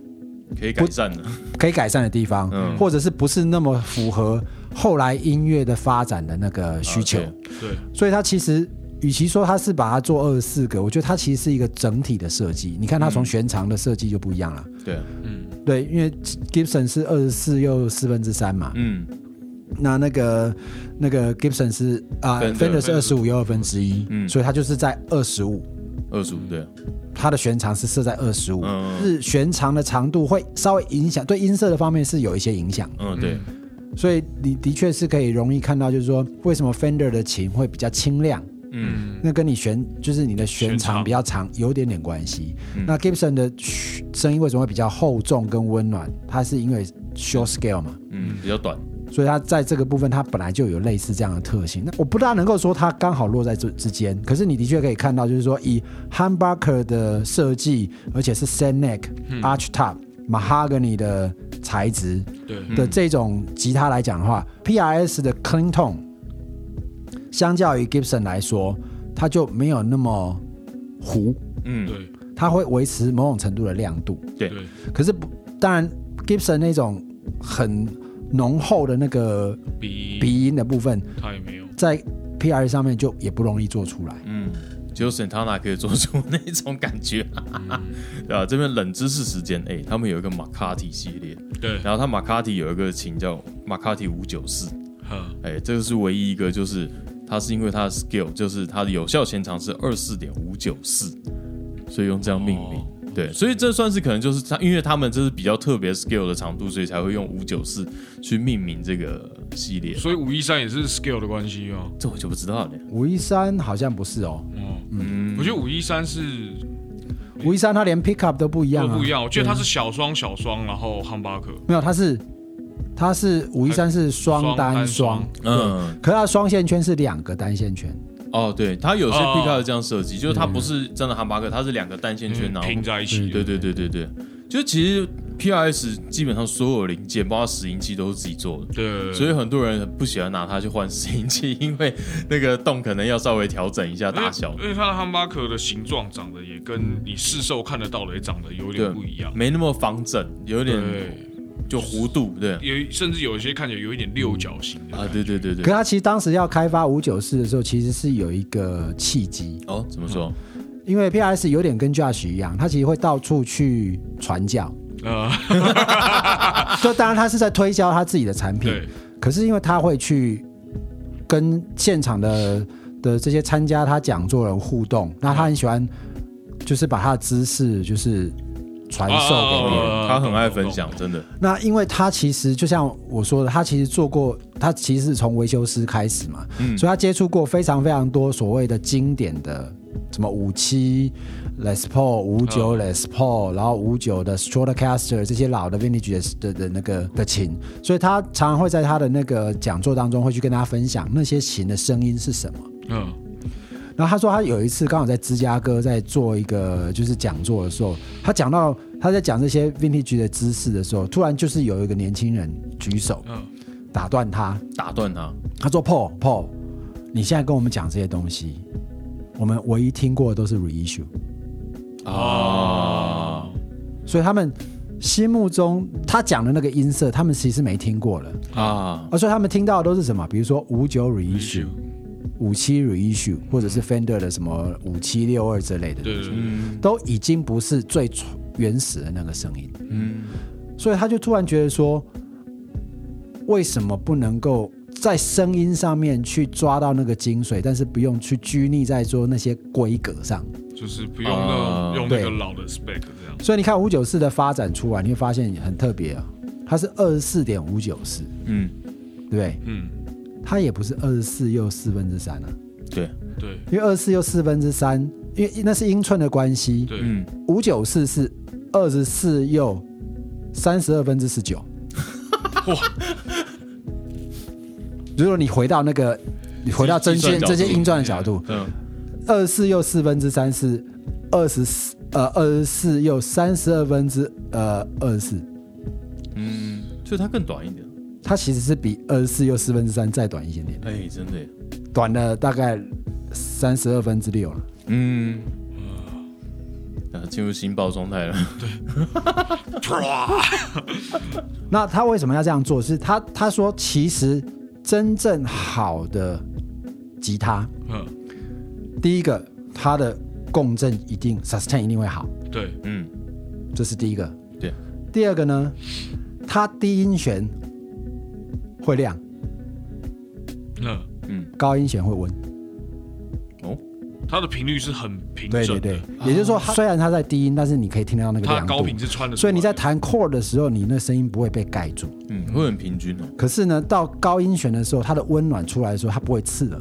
可以改善的，可以改善的地方，嗯。或者是不是那么符合后来音乐的发展的那个需求。啊对，所以他其实，与其说它是把它做二十四个，我觉得它其实是一个整体的设计。你看它从弦长的设计就不一样了。对。啊，嗯，对，因为 Gibson 是二十四又四分之三嘛，嗯。那那个那个 Gibson 是啊 Fender Fender 是二十五又二分之一，嗯。所以它就是在二十五，二十五对。啊，它的弦长是设在二十五，嗯。是弦长的长度会稍微影响，对音色的方面是有一些影响，嗯对，所以你的确是可以容易看到，就是说为什么 Fender 的琴会比较清亮。嗯。那跟你弦就是你的弦弦长长比较长有点点关系。嗯。那 Gibson 的声音为什么会比较厚重跟温暖？它是因为 short scale 嘛，嗯比较短，所以它在这个部分它本来就有类似这样的特性。那我不大能够说它刚好落在这之间，可是你的确可以看到，就是说以 humbucker 的设计，而且是 sand neck、arch top、mahogany 的材质对，的这种吉他来讲的话，PRS 的 clean tone 相较于 Gibson 来说，它就没有那么糊，嗯。对，它会维持某种程度的亮度。对。对，可是不，当然 Gibson 那种很浓厚的那个鼻鼻音的部分，它也没有。在 PR 上面就也不容易做出来。嗯，只有 Santana 可以做出那种感觉，嗯。对吧？这边冷知识时间，哎，他们有一个马卡蒂系列，对，然后他马卡蒂有一个琴叫马卡蒂五九四，呵，哎，这个是唯一一个，就是它是因为它的 scale，就是它的有效弦长是二四点五九四，所以用这样命名。哦对，所以这算是可能就是它，因为他们这是比较特别 scale 的长度，所以才会用五九四去命名这个系列。所以五一三也是 scale 的关系哦。这我就不知道了。五一三好像不是哦，哦，嗯我觉得五一三是五一三它连 pickup 都不一样啊，都不一样，我觉得它是小双小双，然后 humbucker 没有，它是它是五一三是双单双，嗯，可是它双线圈是两个单线圈，哦，对，它有些哦。Pick up 这样设计，就是它不是真的哈巴克，它是两个单线圈，然后拼在一起。对对对对对，就其实 PRS 基本上所有零件，包括拾音器都是自己做的。对，所以很多人不喜欢拿它去换拾音器，因为那个洞可能要稍微调整一下大小，因为它的汉巴克的形状长得也跟你市售看得到的也长得有点不一样，没那么方正，有点对，就弧度，对有甚至有一些看起来有一点六角形的啊，对对对对可。他其实当时要开发五九四的时候，其实是有一个契机，哦，怎么说？因为 PRS 有点跟 Josh 一样，他其实会到处去传教。呃，就当然他是在推销他自己的产品，对，可是因为他会去跟现场的的这些参加他讲座的人互动，那他很喜欢就是把他的知识就是传授给别人。哦他很爱分享，真的。那因为他其实就像我说的，他其实做过，他其实是从维修师开始嘛，嗯所以他接触过非常非常多所谓的经典的什么五七 Les Paul、五九 Les Paul，、然后五九的 Stratocaster 这些老的 Vintage 的的那个的琴，所以他常常会在他的那个讲座当中会去跟大家分享那些琴的声音是什么。嗯，然后他说他有一次刚好在芝加哥在做一个就是讲座的时候，他讲到他在讲这些 vintage 的知识的时候，突然就是有一个年轻人举手嗯。打断他，打断他，他说 Paul Paul，你现在跟我们讲这些东西，我们唯一听过的都是 reissue，啊，所以他们心目中他讲的那个音色，他们其实没听过了，啊，而所以他们听到的都是什么？比如说五九 reissue。五七 reissue 或者是 Fender 的什么五七六二之类的，对都已经不是最原始的那个声音，嗯，所以他就突然觉得说，为什么不能够在声音上面去抓到那个精髓，但是不用去拘泥在说那些规格上？就是不用用那个老的 spec 这样。所以你看五九四的发展出来，你会发现很特别啊，它是二十四点五九四，嗯，对不对？嗯，它也不是二十四又四分之三啊，对，对。因为二十四又四分之三，因为那是英寸的关系，对，嗯，五九四是二十四又三十二分之十九。哇！如果你回到那个，你回到针线计算角度。这些音转的角度，嗯，二十四又四分之三是二十四呃二十四又三十二分之呃二十四，嗯，所以它更短一点。它其实是比二十四又四分之三再短一点点，哎，真的。耶，短了大概三十二分之六了。嗯，啊，进入新爆状态了。那他为什么要这样做？是他他说，其实真正好的吉他，嗯，第一个它的共振一定 sustain 一定会好，对，嗯，这是第一个。对，第二个呢，它低音弦会亮，嗯，高音弦会温。哦，它的频率是很平对整的，对对，也就是说，它虽然它在低音，但是你可以听到那个亮度它的高频。是穿的，所以你在弹 chord 的时候，你那声音不会被盖住。嗯，会很平均哦。可是呢，到高音弦的时候，它的温暖出来的时候，它不会刺耳。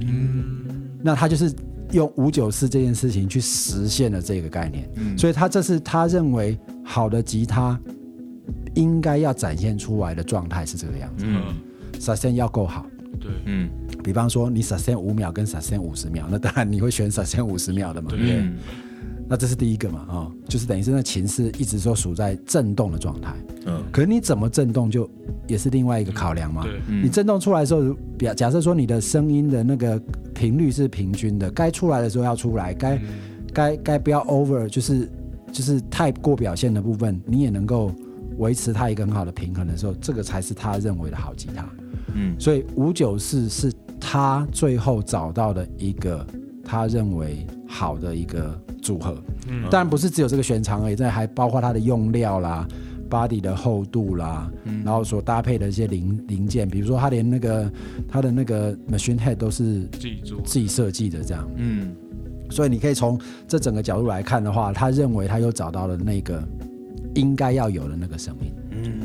嗯，那它就是用五九四这件事情去实现了这个概念。嗯所以他这是他认为好的吉他应该要展现出来的状态是这个样子。嗯。嗯，sustain 要够好，对，嗯。比方说你 sustain 五秒跟 sustain 五十秒，那当然你会选 sustain 五十秒的嘛，对。不对？嗯。那这是第一个嘛，啊、哦，就是等于是那琴是一直说处在震动的状态。嗯。可是你怎么震动就也是另外一个考量嘛。对，嗯。你震动出来的时候，比假设说你的声音的那个频率是平均的，该出来的时候要出来，该、该该不要 over，就是就是太过表现的部分，你也能够维持它一个很好的平衡的时候，这个才是他认为的好吉他。嗯所以五九四是他最后找到的一个他认为好的一个组合。嗯当然不是只有这个弦长而已，这还包括它的用料啦、body 的厚度啦，嗯然后所搭配的一些零零件，比如说它连那个它的那个 machine head 都是自己做，自己设计的这样。嗯所以你可以从这整个角度来看的话，他认为他又找到了那个应该要有的那个声音。嗯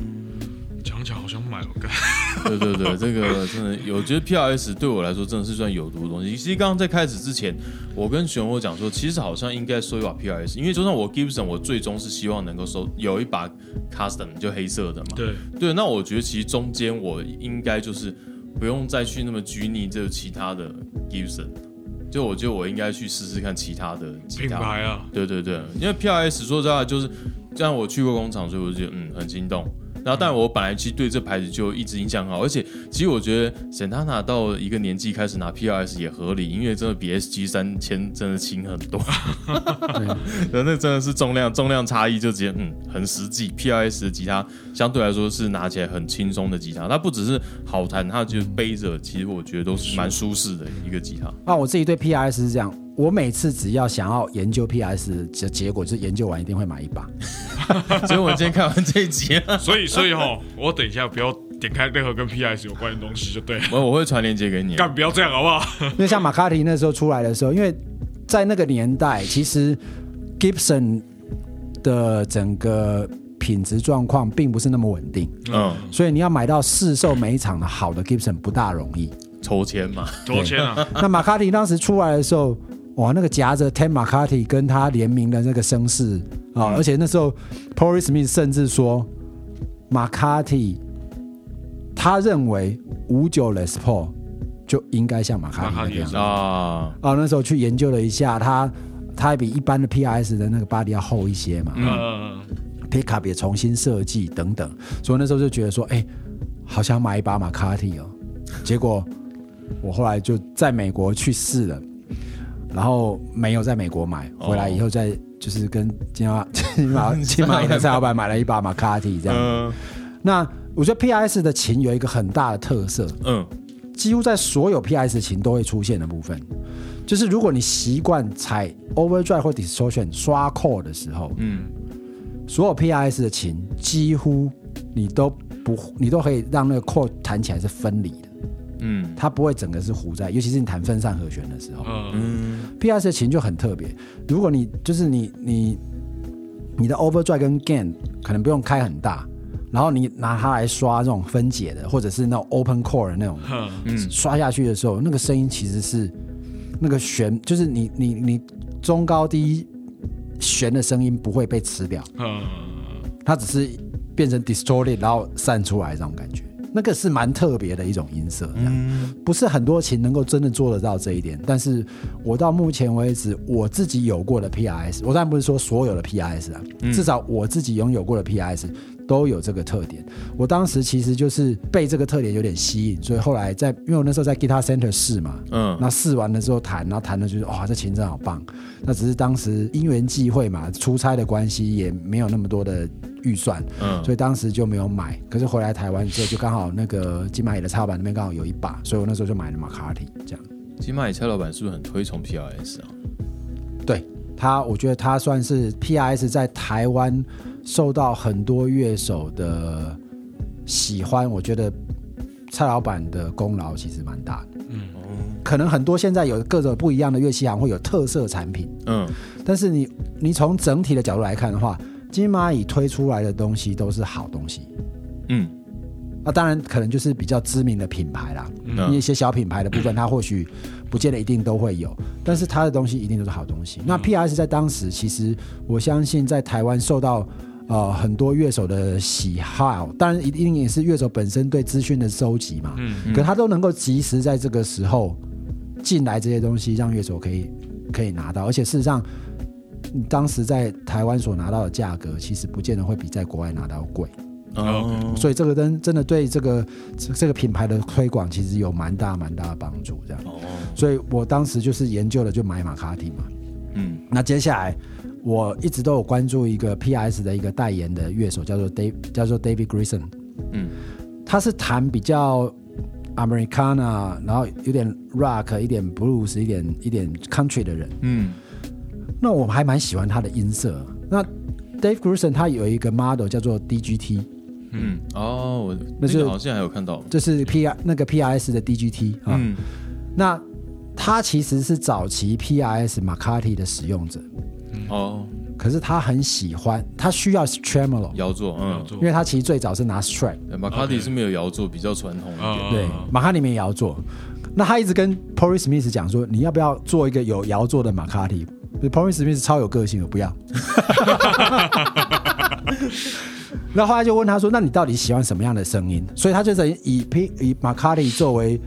讲讲好像买了干，对对对，这个真的，我觉得 PRS 对我来说真的是算有毒的东西。其实刚刚在开始之前，我跟漩涡讲说，其实好像应该收一把 PRS，因为就算我 Gibson，我最终是希望能够收有一把 Custom 就黑色的嘛。对，对，那我觉得其实中间我应该就是不用再去那么拘泥这其他的 Gibson，就我觉得我应该去试试看其他的吉品他。牌啊，对对对，因为 PRS 说实话就是，这样我去过工厂，所以我就觉得嗯很心动。然后，但我本来其实对这牌子就一直印象很好，而且其实我觉得 Santana 到一个年纪开始拿 PRS 也合理，因为真的比 SG 三千真的轻很多，然 后那真的是重量重量差异就直接嗯很实际。PRS 的吉他相对来说是拿起来很轻松的吉他，它不只是好弹，它就背着，其实我觉得都是蛮舒适的一个吉他。那我自己对 PRS 是这样，我每次只要想要研究 PRS 的结果，就是研究完一定会买一把。所以我今天看完这一集，所以所以哈，我等一下不要点开任何跟 PS 有关的东西就对了，我我会传链接给你。干不要这样好不好？因为像马卡提那时候出来的时候，因为在那个年代，其实 Gibson 的整个品质状况并不是那么稳定，嗯，所以你要买到市售每一场的好的 Gibson 不大容易。抽签嘛，抽签啊？那马卡提当时出来的时候，哇，那个夹着 Ten 马卡提跟他联名的那个声势啊，而且那时候 Paul Smith 甚至说马卡提他认为五九 Les Paul 就应该像马卡提那个样子。啊，啊，那时候去研究了一下，它它比一般的 PS 的那个 body 要厚一些嘛、嗯，p i c k u p 也重新设计等等，所以那时候就觉得说，哎、好想买一把马卡蒂哦。结果我后来就在美国去试了，然后没有在美国买，回来以后再就是跟金马 金马金马银的蔡老板买了一把马卡蒂这样。嗯那我觉得 PS 的琴有一个很大的特色，嗯。几乎在所有 PS 琴都会出现的部分，就是如果你习惯踩 overdrive 或 distortion 刷 chord 的时候，嗯。所有 PS 的琴几乎你都不，你都可以让那个 chord 弹起来是分离的，嗯。它不会整个是糊在，尤其是你弹分散和弦的时候、嗯，嗯 PS 的琴就很特别。如果你就是你你你的 overdrive 跟 gain 可能不用开很大，然后你拿它来刷这种分解的，或者是那种 open chord 的那种哼嗯。刷下去的时候，那个声音其实是那个弦，就是你你你中高低弦的声音不会被吃掉，嗯，它只是变成 distorted，然后散出来这种感觉。那个是蛮特别的一种音色，这样、嗯不是很多琴能够真的做得到这一点。但是我到目前为止，我自己有过的 PRS，我当然不是说所有的 PRS 啊，至少我自己拥有过的 PRS 都有这个特点。我当时其实就是被这个特点有点吸引，所以后来在，因为我那时候在 Guitar Center 试嘛，嗯那试完了之后弹，然后弹的就是哇，这琴真好棒。那只是当时因缘际会嘛，出差的关系也没有那么多的预算，嗯所以当时就没有买。可是回来台湾之后，就刚好那个金马野的插板那边刚好有一把，所以我那时候就买了马卡提这样。金马里蔡老板是不是很推崇 PRS 啊？对他，我觉得他算是 PRS 在台湾受到很多乐手的喜欢。我觉得蔡老板的功劳其实蛮大的。嗯可能很多现在有各种不一样的乐器行会有特色产品，嗯但是你你从整体的角度来看的话，金蚂蚁推出来的东西都是好东西。嗯那当然可能就是比较知名的品牌啦，嗯一些小品牌的部分，它或许不见得一定都会有，但是它的东西一定都是好东西。那 PS 在当时，其实我相信在台湾受到呃很多乐手的喜好，当然一定也是乐手本身对资讯的收集嘛，嗯可他都能够及时在这个时候进来这些东西，让乐手可以可以拿到，而且事实上。你当时在台湾所拿到的价格，其实不见得会比在国外拿到贵。哦，所以这个灯真的对这个这这个品牌的推广其实有蛮大蛮大的帮助，这样。哦，所以我当时就是研究了就买马卡蒂嘛。嗯那接下来我一直都有关注一个 PS 的一个代言的乐手，叫做 Dave 叫做 David Grison，嗯他是弹比较 Americana，然后有点 rock，一点 blues，一点一点 country 的人。嗯那我还蛮喜欢他的音色。那 Dave gruson 他有一个 model 叫做 DGT，嗯，哦，我那是那个好像还有看到，这是 P R 那个 PRS 的 DGT 啊。嗯。那他其实是早期 PRS 马卡蒂的使用者，哦，可是他很喜欢，他需要 tremolo，摇座，嗯，因为他其实最早是拿马卡蒂是没有摇座，比较传统一点，啊。对，马卡蒂没摇座。那他一直跟 Paul Smith 讲说，你要不要做一个有摇座的马卡蒂？Paul Smith 超有个性的，不要。那后来就问他说：“那你到底喜欢什么样的声音？”所以他就等于以 P 以马卡里作为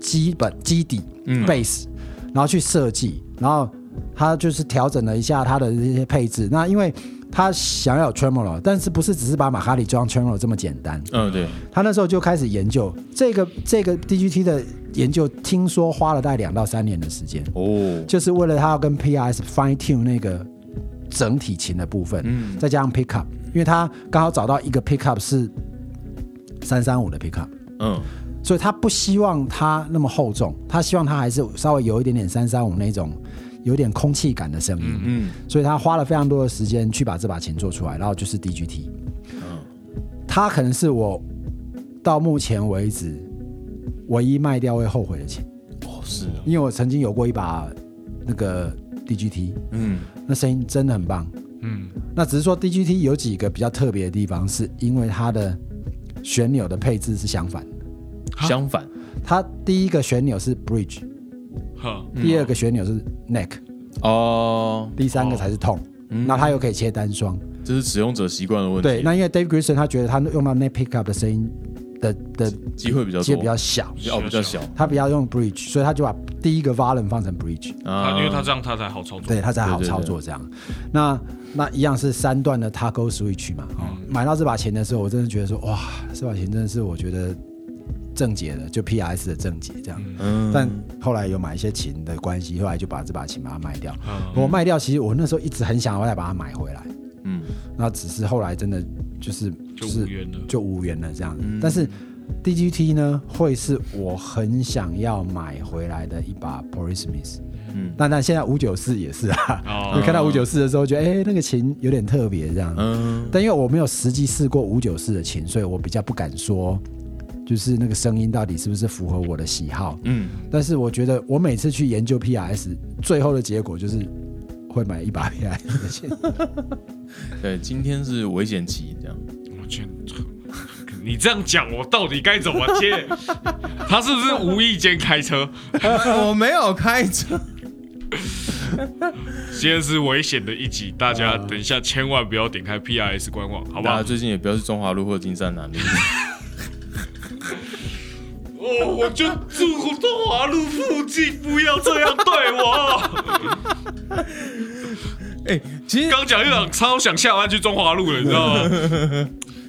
基本基底、嗯 base，然后去设计，然后他就是调整了一下他的这些配置。那因为他想要有 tremolo，但是不是只是把马哈里装 tremolo 这么简单？嗯，对，他那时候就开始研究这个这个 DGT 的研究，听说花了大概两到三年的时间，哦，就是为了他要跟 PRS fine tune 那个整体琴的部分，嗯。再加上 pickup，因为他刚好找到一个 pickup 是三三五的 pickup，嗯，所以他不希望它那么厚重，他希望它还是稍微有一点点三三五那种有点空气感的声音，嗯，所以他花了非常多的时间去把这把琴做出来，然后就是 DGT，它可能是我到目前为止唯一卖掉会后悔的琴，哦，是哦，因为我曾经有过一把那个 DGT，嗯，那声音真的很棒。嗯，那只是说 DGT 有几个比较特别的地方，是因为它的旋钮的配置是相反的。相反，它第一个旋钮是 bridge，呵，第二个旋钮是 neck，哦，第三个才是 tone。那它又可以切单双。这是使用者习惯的问题，对，那因为 Dave Grissom 他觉得他用到 neck pickup 的声音的的机会比较多，机会比较小，哦，比较小他比较用 bridge，所以他就把第一个 volume 放成 bridge。啊他因为他这样他才好操作。对，他才好对对操作这样。那那一样是三段的 toggle switch 嘛。哦，买到这把琴的时候，我真的觉得说，哇，这把琴真的是我觉得正解的，就 PRS 的正解这样。嗯，但后来有买一些琴的关系，后来就把这把琴把它卖掉。嗯我卖掉，其实我那时候一直很想要再把它买回来，嗯，那只是后来真的就是就是无缘了。就无缘了这样子。但是 DGT 呢，会是我很想要买回来的一把 Porismith。嗯嗯，那那现在五九四也是啊，哦看到五九四的时候，觉得哎、那个琴有点特别这样。嗯，但因为我没有实际试过五九四的琴，所以我比较不敢说，就是那个声音到底是不是符合我的喜好。嗯，但是我觉得我每次去研究 PRS，最后的结果就是会买一把 PRS 的琴。对，今天是危险期，这样，我去，你这样讲，我到底该怎么接？他是不是无意间开车？我没有开车，今天是危险的一集，大家等一下千万不要点开 PRS 官网，好不好？大家最近也不要去中华路或金山南路，哦，我就住中华路附近，不要这样对我。哎，其实刚讲一讲，超想下班去中华路了，你知道吗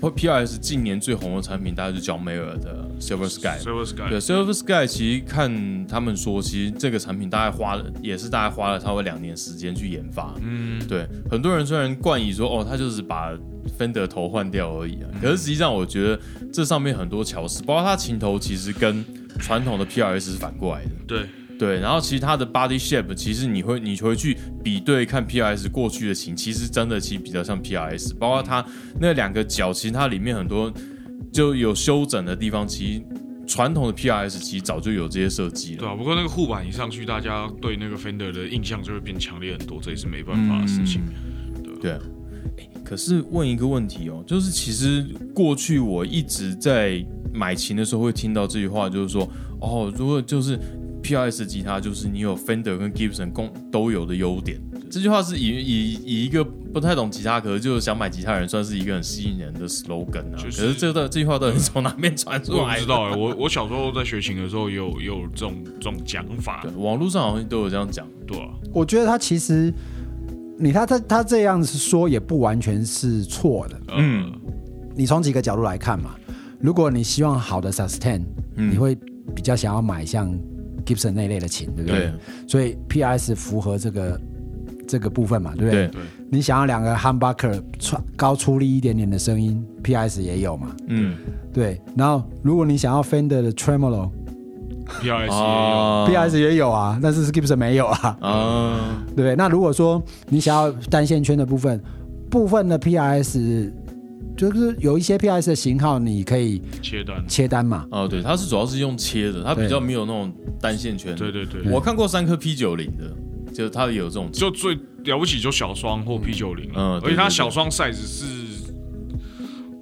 PRS 近年最红的产品，大概就是 John Mayer 的 Silver Sky。？Silver Sky，对，Silver Sky 其实看他们说，其实这个产品大概花了，也是大概花了差不多两年时间去研发。嗯，对，很多人虽然冠以说哦，他就是把 Fender 头换掉而已啊，可是实际上我觉得这上面很多巧思，包括它琴头其实跟传统的 PRS 是反过来的。对，对，然后其实它的 body shape，其实你会你回去比对看 PRS 过去的琴，其实真的其实比较像 PRS，包括它那两个角，其实它里面很多就有修整的地方，其实传统的 PRS 其实早就有这些设计了。对啊。不过那个护板一上去，大家对那个 Fender 的印象就会变强烈很多，这也是没办法的事情。对啊，诶可是问一个问题哦，就是其实过去我一直在买琴的时候会听到这句话，就是说哦，如果就是 PRS 吉他，就是你有 Fender 跟 Gibson 共都有的优点。这句话是以以以一个不太懂吉他，可是就是想买吉他人，算是一个很吸引人的 slogan 啊。就是可是这段这句话到底是从哪边传出我来的？不知道哎、我我小时候在学琴的时候也有也有这种这种讲法对，，网络上好像都有这样讲。对啊，我觉得他其实你他他他这样子说也不完全是错的。嗯，你从几个角度来看嘛，如果你希望好的 sustain，、嗯你会比较想要买像 Gibson 那类的琴，对不对？对所以 PRS 符合这个这个部分嘛，对不对？对，对，你想要两个 humbucker 高出力一点点的声音，PRS 也有嘛，嗯，对。然后如果你想要 Fender 的 tremolo，PRS、PRS 也有，啊 PRS 也有啊，但是是 Gibson 没有啊，啊，对不对？那如果说你想要单线圈的部分，部分的 PRS 就是有一些 PRS 的型号，你可以切单，切单嘛，哦，对，它是主要是用切的，它比较没有那种单线圈。对对对，我看过三颗 P 九零的，就是它有这种就最了不起就小双或 P 九零了，嗯而且它小双 size 是，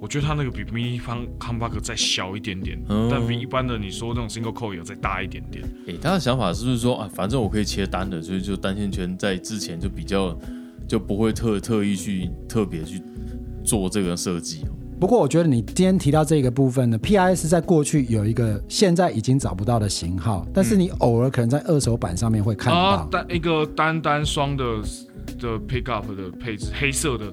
我觉得它那个比 mini 方 humbucker 再小一点点，嗯。但比一般的你说那种 single coil 有再大一点点，诶，他的想法是不是说啊，反正我可以切单的，所以就单线圈在之前就比较就不会特特意去特别去做这个设计哦。不过我觉得你今天提到这个部分呢，PIS 在过去有一个现在已经找不到的型号，但是你偶尔可能在二手版上面会看啊到。，单一个单单双的的 pickup 的配置，黑色的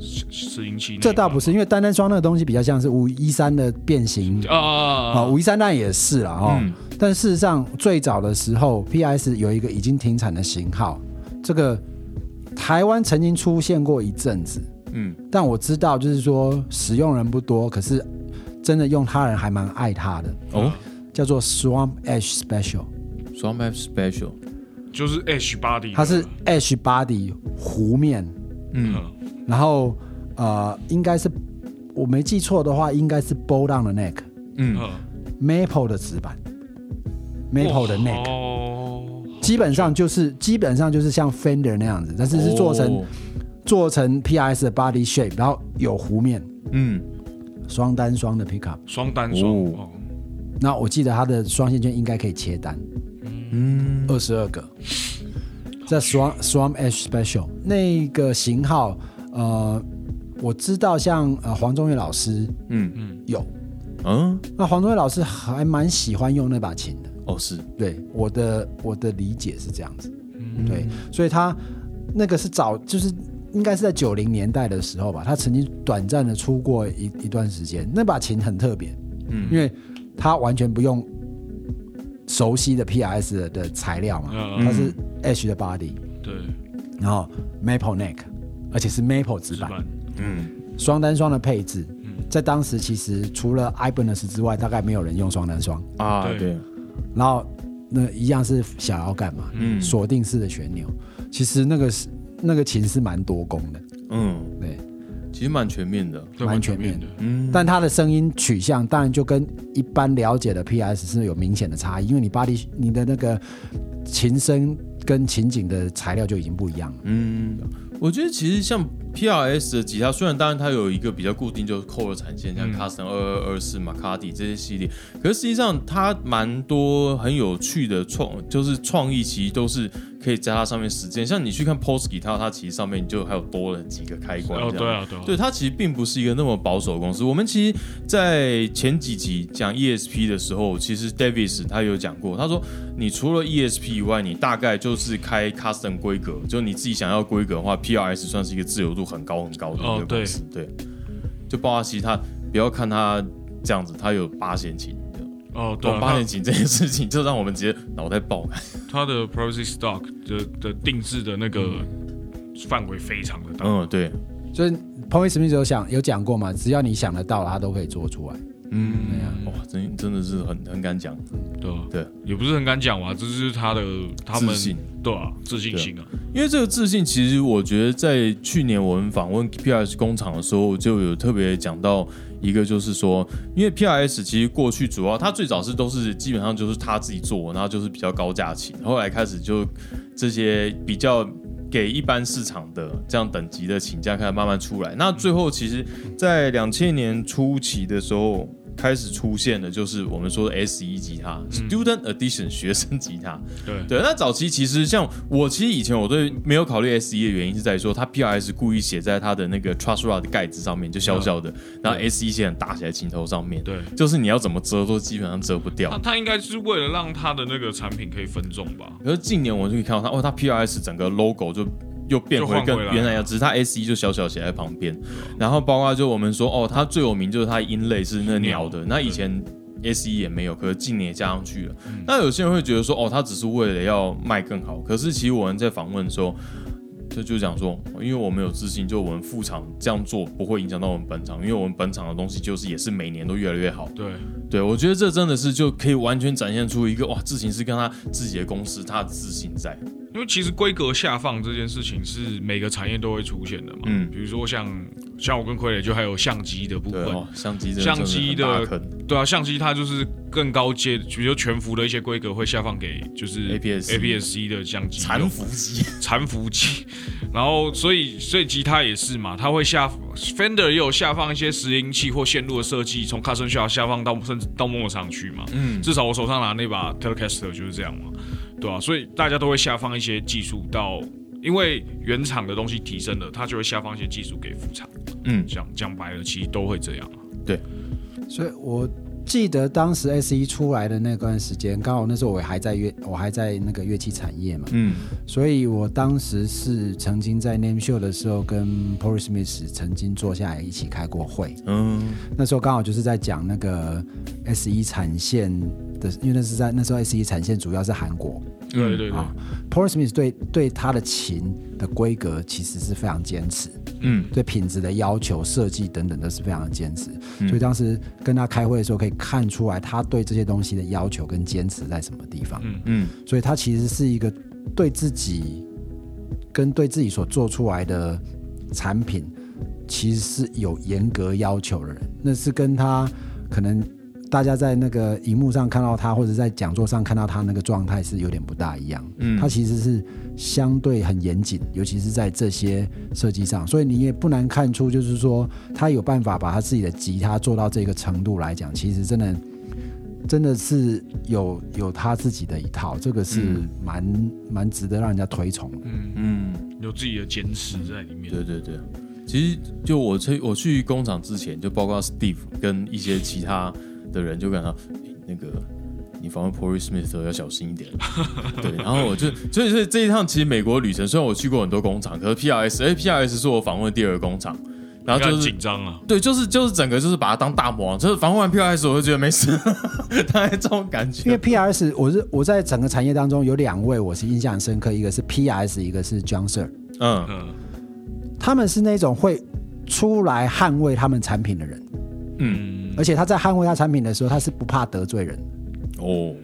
拾拾音器这倒不是，因为单单双那个东西比较像是五一三的变形啊啊啊，啊啊五一三当然也是了哦。嗯但事实上，最早的时候，PS 有一个已经停产的型号，这个台湾曾经出现过一阵子，嗯，但我知道就是说使用人不多，可是真的用它人还蛮爱它的，哦？叫做 Swamp Ash Special，，Swamp Ash Special，就是 H body，它是 Ash Body 湖面，嗯。然后呃，应该是我没记错的话，应该是 Bow Down 的 Neck。嗯。Maple 的纸板，Maple 的 neck，、哦，基本上就是基本上就是像 Fender 那样子，但是是做成、哦做成 PRS 的 body shape，然后有弧面，嗯。双单双的 pickup。双单双那我记得它的双线圈应该可以切单，嗯。二十二个。在 Swam Swam Ash Special 那个型号，呃，我知道像呃黄宗岳老师嗯。有，嗯，那黄宗岳老师还蛮喜欢用那把琴的。哦是，对，我的我的理解是这样子。嗯。对，所以他那个是早，就是应该是在九零年代的时候吧，他曾经短暂的出过一一段时间。那把琴很特别，嗯因为他完全不用熟悉的 PRS 的的材料嘛，嗯它是 H 的 body，对，然后 Maple neck，而且是 Maple 纸板，嗯双单双的配置。嗯在当时，其实除了 Ibanez 之外，大概没有人用双单双。对啊对，然后那一样是小摇杆嘛，嗯锁定式的旋钮。其实那个是那个琴是蛮多功的，嗯，对，其实蛮全面的，对蛮全面的，嗯，但它的声音取向当然就跟一般了解的 PS 是有明显的差异，因为你巴黎你的那个琴声跟琴颈的材料就已经不一样了。嗯，我觉得其实像 PRS 的吉他，虽然当然它有一个比较固定，就是 Core 产线，像嗯 Custom 二二二四、马卡迪这些系列，可是实际上它蛮多很有趣的创，就是创意，其实都是可以在它上面实践。像你去看 Post 吉他，它其实上面就还有多了几个开关，哦，对啊，对啊，对，它其实并不是一个那么保守的公司。我们其实，在前几集讲 ESP 的时候，其实 Davis 他有讲过，他说你除了 ESP 以外，你大概就是开 custom 规格，就你自己想要规格的话，PRS 算是一个自由度很高很高的一个公司。对，就鲍阿西他不要看他这样子，他有八弦琴。哦，对啊，八弦琴这件事情，就让我们直接脑袋爆开。他的 privacy stock 的的定制的那个范围非常的大，嗯，对，就是 p o i Smith 有想有讲过嘛，只要你想得到，他都可以做出来。嗯，哇，真真的是很很敢讲，对啊，对，也不是很敢讲吧，这就是他的他们自信。对啊，自信心啊，因为这个自信，其实我觉得在去年我们访问 PRS 工厂的时候，就有特别讲到一个，就是说，因为 PRS 其实过去主要它最早是都是基本上就是他自己做，然后就是比较高价钱，后来开始就这些比较。给一般市场的这样等级的请假开始慢慢出来，那最后其实，在两千年初期的时候，开始出现的就是我们说的 S 一吉他、Student Edition 学生吉他。对对，那早期其实像我，其实以前我对没有考虑 S 一的原因是在于说，它 PRS 故意写在它的那个 Trust Rod 的盖子上面，就小小的，然后 S 一写很大写在琴头上面，对。就是你要怎么遮都基本上遮不他掉。他应该是为了让他的那个产品可以分众吧？可是近年我就可以看到它，哦，它 PRS 整个 logo 就又变回跟原来一样，只是它 S 一就小小写在旁边，然后包括就我们说，哦，它最有名就是它的音类是那鸟的，那以前 S 一也没有，可是近年也加上去了。那有些人会觉得说，哦，他只是为了要卖更好，可是其实我们在访问的时候。就就讲说，因为我们有自信，就我们副厂这样做不会影响到我们本厂，因为我们本厂的东西就是也是每年都越来越好。对，对，我觉得这真的是就可以完全展现出一个哇，自行是跟他自己的公司他的自信在。因为其实规格下放这件事情是每个产业都会出现的嘛。嗯比如说像像我跟傀儡就还有相机的部分，哦，相机的相机的对啊，相机它就是更高阶，比如说全幅的一些规格会下放给就是 APS-C APS-C 的相机残幅机，残幅机，然后所以所以吉他也是嘛，它会下 Fender 也有下放一些拾音器或线路的设计，从 Custom Shop 下放到甚至到陌上去嘛。嗯，至少我手上拿那把 Telecaster 就是这样嘛，对啊、所以大家都会下放一些技术到，因为原厂的东西提升了，他就会下放一些技术给副厂。嗯，讲讲白了，其实都会这样。对所以我记得当时 S 一出来的那段时间，刚好那时候我还在乐，我还在那个乐器产业嘛，嗯所以我当时是曾经在 Name Show 的时候跟 Paul Smith 曾经坐下来一起开过会。嗯那时候刚好就是在讲那个 S 一产线的，因为那是在那时候 S 一产线主要是韩国对对对，啊。Paul Smith 对对他的琴的规格其实是非常坚持，嗯对品质的要求、设计等等都是非常的坚持。嗯所以当时跟他开会的时候，可以看出来他对这些东西的要求跟坚持在什么地方。嗯嗯所以他其实是一个对自己跟对自己所做出来的产品，其实是有严格要求的人。那是跟他可能大家在那个荧幕上看到他，或者在讲座上看到他那个状态是有点不大一样。嗯他其实是相对很严谨，尤其是在这些设计上，所以你也不难看出，就是说他有办法把他自己的吉他做到这个程度来讲，其实真的真的是有有他自己的一套，这个是嗯蛮蛮值得让人家推崇的。嗯，嗯，有自己的坚持在里面。对对对。其实就我去我去工厂之前，就包括 Steve 跟一些其他的人就跟他诶那个。你访问 Pori Smith 的时候要小心一点，对。然后我就，所以所以这一趟其实美国旅程，虽然我去过很多工厂，可是 PRS，哎，PRS 是我访问第二个工厂，然后就是紧张啊，对，就是就是整个就是把它当大魔王，就是访问完 PRS 我就觉得没事，大概这种感觉因为。PRS，我是我在整个产业当中有两位我是印象深刻，一个是 PRS，一个是 John Sir，嗯嗯他们是那种会出来捍卫他们产品的人，嗯。嗯，而且他在捍卫他产品的时候，他是不怕得罪人。哦，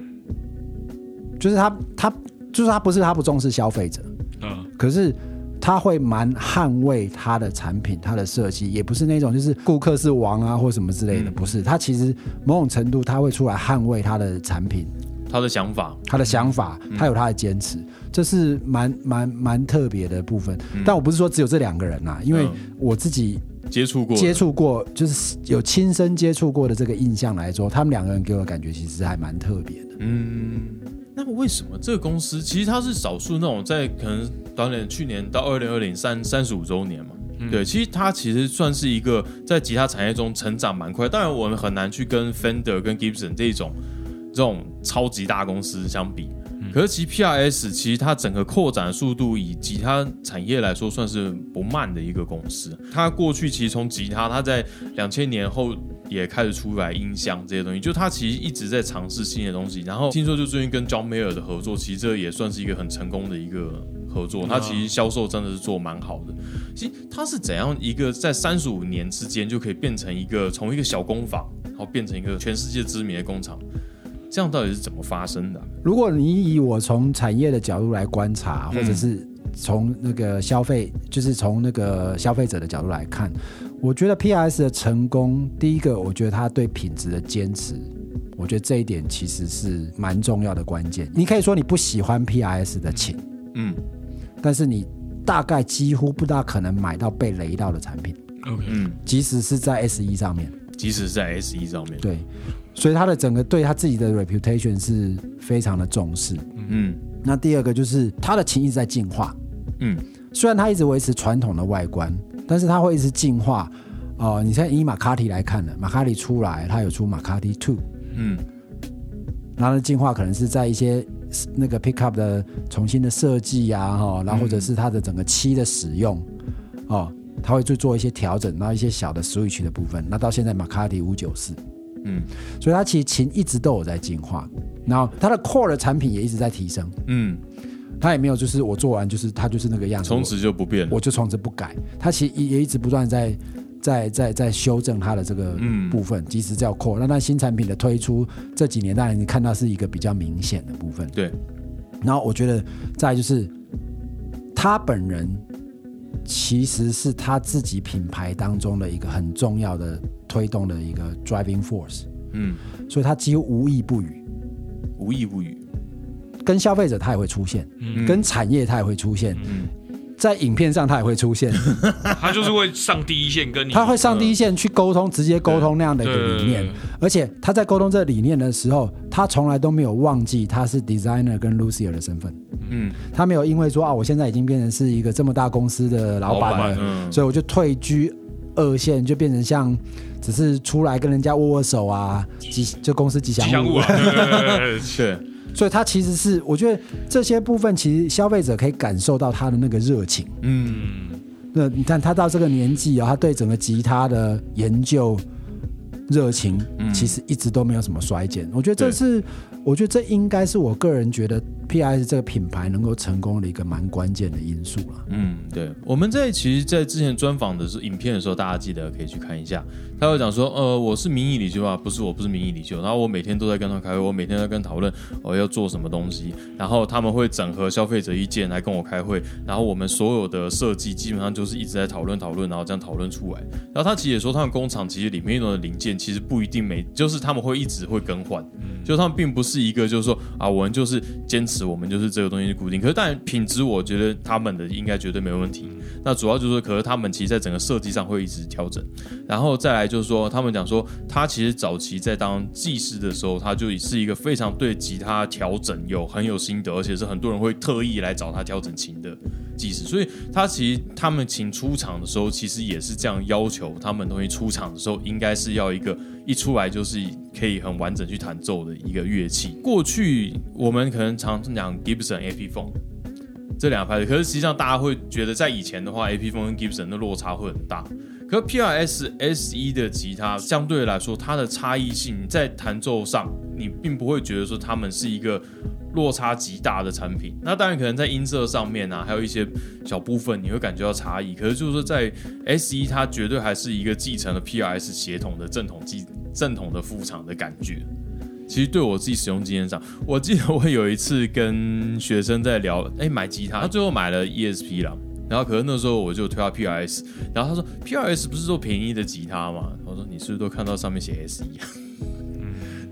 就是他他就是他不是他不重视消费者，嗯。可是他会蛮捍卫他的产品、他的设计，也不是那种就是顾客是王啊或什么之类的，嗯。不是。他其实某种程度他会出来捍卫他的产品、他的想法，他的想法，他有他的坚持，这是蛮蛮蛮特别的部分。但我不是说只有这两个人啊，因为嗯我自己接触过接触过，就是有亲身接触过的这个印象来说，他们两个人给我的感觉其实还蛮特别的。嗯，那么为什么这个公司其实它是少数那种在可能导演去年到二零二零三三十五周年嘛？对，其实它其实算是一个在吉他产业中成长蛮快。当然，我们很难去跟 Fender 跟 Gibson 这种这种超级大公司相比。可是其 PRS 其实它整个扩展速度以吉他产业来说算是不慢的一个公司。它过去其实从吉他，它在两千年后也开始出来音箱这些东西，就它其实一直在尝试新的东西。然后听说就最近跟 John Mayer 的合作，其实这也算是一个很成功的一个合作。它其实销售真的是做蛮好的。其实它是怎样一个在三十五年之间就可以变成一个从一个小工坊，然后变成一个全世界知名的工厂？这样到底是怎么发生的啊、如果你以我从产业的角度来观察，嗯或者是从那个消费，就是从那个消费者的角度来看，我觉得 PRS 的成功，第一个，我觉得他对品质的坚持，我觉得这一点其实是蛮重要的关键。你可以说你不喜欢 PRS 的琴，嗯。但是你大概几乎不大可能买到被雷到的产品，，OK，嗯，即使是在 S 一上面。即使是在 S 一上面，对，所以他的整个对他自己的 reputation 是非常的重视。嗯。那第二个就是他的琴一直在进化，嗯。虽然他一直维持传统的外观，但是他会一直进化。哦、你现在以马卡提来看呢，马卡提出来，他有出马卡提 Two，嗯。然后的进化可能是在一些那个 pickup 的重新的设计呀，哈，然后或者是它的整个漆的使用，哦，他会去做一些调整，然后一些小的 switch 的部分。那到现在马卡提五九四，嗯所以它其实琴一直都有在进化，然后它的 core 的产品也一直在提升，嗯，它也没有就是我做完就是它就是那个样子，从此就不变了。我就从此不改。它其实也一直不断在在在在修正它的这个嗯部分，即使叫 core。那它新产品的推出这几年，当然你看到是一个比较明显的部分。对，然后我觉得再就是他本人其实是他自己品牌当中的一个很重要的推动的一个 driving force，嗯，所以他几乎无意不语。无意不语。跟消费者他也会出现，嗯。跟产业他也会出现，嗯。在影片上他也会出现，他就是会上第一线跟你，他会上第一线去沟通，直接沟通那样的一个理念。而且他在沟通这个理念的时候，他从来都没有忘记他是 designer 跟 Lucia 的身份。嗯，他没有因为说啊，我现在已经变成是一个这么大公司的老板了，嗯。所以我就退居二线，就变成像只是出来跟人家握握手啊，吉就公司吉祥物。吉祥物啊，对对对对对。对，所以他其实是我觉得这些部分其实消费者可以感受到他的那个热情。嗯，嗯，那你看他到这个年纪啊、他对整个吉他的研究热情，嗯。其实一直都没有什么衰减。我觉得这是，我觉得这应该是我个人觉得 PIS 这个品牌能够成功的一个蛮关键的因素了。嗯，对，我们在其实，在之前专访的时候，影片的时候，大家记得可以去看一下。他会讲说，呃，我是民意领袖啊，不是，我不是民意领袖。然后我每天都在跟他开会，我每天都在跟讨论我、要做什么东西。然后他们会整合消费者意见来跟我开会。然后我们所有的设计基本上就是一直在讨论讨论，然后这样讨论出来。然后他其实也说，他们工厂其实里面用的零件其实不一定每，就是他们会一直会更换。就他们并不是一个，就是说啊，我们就是坚持，我们就是这个东西固定。可是但品质，我觉得他们的应该绝对没问题。那主要就是说，可是他们其实在整个设计上会一直调整。然后再来就是说，他们讲说，他其实早期在当技师的时候，他就是一个非常对吉他调整有很有心得，而且是很多人会特意来找他调整琴的技师。所以他其实他们请出场的时候，其实也是这样要求他们东西出场的时候，应该是要一个一出来就是可以很完整去弹奏的一个乐器。过去我们可能常常讲 Gibson Epiphone。这两个牌子，可是实际上大家会觉得，在以前的话，AP 风跟 Gibson 的落差会很大。可 PRS S 的吉他相对来说，它的差异性在弹奏上，你并不会觉得说它们是一个落差极大的产品。那当然可能在音色上面啊，还有一些小部分你会感觉到差异。可是就是说在 S 一它绝对还是一个继承了 PRS 协同的正统机正统的副厂的感觉。其实对我自己使用经验上，我记得我有一次跟学生在聊，哎，买吉他，他最后买了 ESP 了。然后可是那时候我就推他 PRS，然后他说 PRS 不是做便宜的吉他吗？我说你是不是都看到上面写 SE 啊？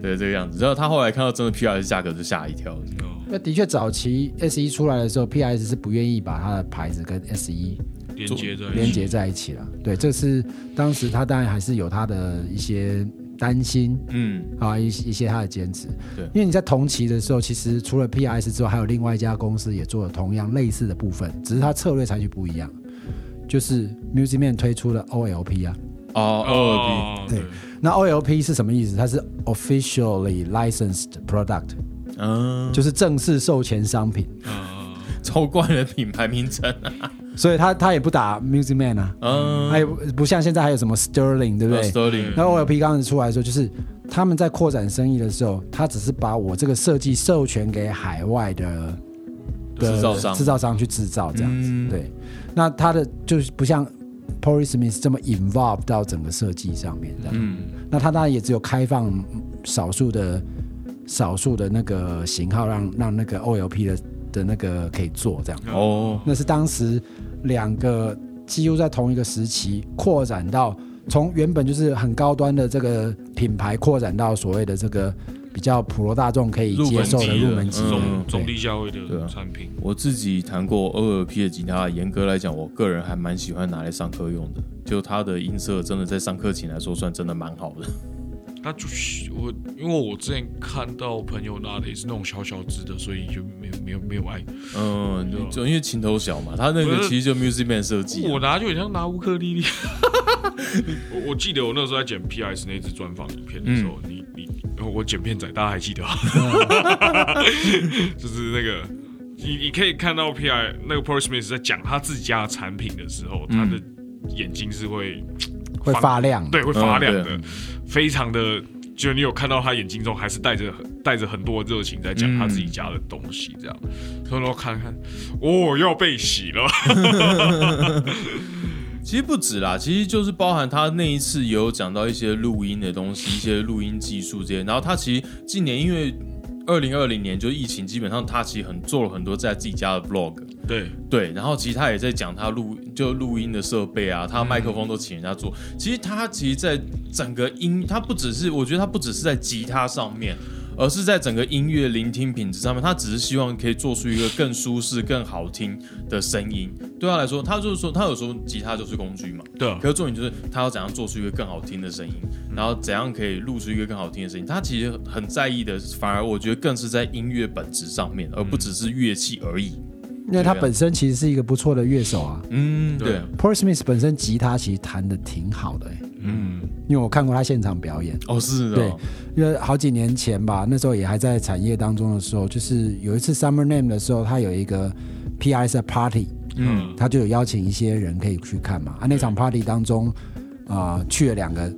对，这个样子。然后他后来看到真的 PRS 价格就吓一跳。哦那的确，早期 S 一出来的时候，PIS 是不愿意把它的牌子跟 S 一连接在一起连接在一起了。对，这是当时他当然还是有他的一些担心嗯，啊，一一些他的兼职。对因为你在同期的时候，其实除了 PIS 之外，还有另外一家公司也做了同样类似的部分，只是它策略采取不一样。就是 Music Man 推出了 OLP 啊，哦，二 P，哦，对那 OLP 是什么意思？它是 officially licensed product，嗯，就是正式授权商品，嗯，超怪的品牌名称啊，所以他他也不打 Music Man 啊，嗯，还有不像现在还有什么 Sterling，对不对？Sterling，那 OLP 刚开始出来的时候，就是他们在扩展生意的时候，他只是把我这个设计授权给海外的的制造商制造商去制造这样子。嗯对，那他的就是不像 p o r i Smith 这么 involve 到整个设计上面这样。嗯，那他当然也只有开放少数的少数的那个型号让，让那个 OLP 的的那个可以做这样。哦，那是当时两个几乎在同一个时期扩展到从原本就是很高端的这个品牌扩展到所谓的这个比较普罗大众可以接受的入门级嗯的。中中低价位的产品，我自己弹过二 P 的吉他，严格来讲，我个人还蛮喜欢拿来上课用的。就它的音色真的在上课琴来说，算真的蛮好的。它就是我，因为我之前看到朋友拿的也是那种小小只的，所以就没有没有没有爱。嗯，就就因为琴头小嘛，他那个其实就 Music Man 设计啊、我拿就很像拿乌克丽丽。我我记得我那时候在剪 PS 那支专访影片的时候，你你我剪片仔，大家还记得吗？就是那个你你可以看到 P.I. 那个 Paul Smith 在讲他自己家的产品的时候，他的眼睛是会会发亮。对会发亮的，嗯非常的。就你有看到他眼睛中还是带着带着很多热情在讲他自己家的东西，这样，所以我看看，哦，要被洗了，其实不止啦，其实就是包含他那一次也有讲到一些录音的东西，一些录音技术这些。然后他其实近年因为二零二零年就疫情，基本上他其实很做了很多在自己家的 vlog。对，对，然后其实他也在讲他录就录音的设备啊，他麦克风都请人家做。其实他其实，在整个音，他不只是我觉得他不只是在吉他上面，而是在整个音乐聆听品质上面，他只是希望可以做出一个更舒适、更好听的声音。对他来说，他就是说，他有时候吉他就是工具嘛，对啊可是重点就是他要怎样做出一个更好听的声音，然后怎样可以录出一个更好听的声音。他其实很在意的，反而我觉得更是在音乐本质上面，而不只是乐器而已。因为他本身其实是一个不错的乐手啊。嗯，对对，Paul Smith 本身吉他其实弹的挺好的、欸，嗯，因为我看过他现场表演。哦，是的对哦，因为好几年前吧，那时候也还在产业当中的时候，就是有一次 Summer Name 的时候，他有一个 PRS 的 party，嗯，他就有邀请一些人可以去看嘛。啊，那场 party 当中，啊、去了两个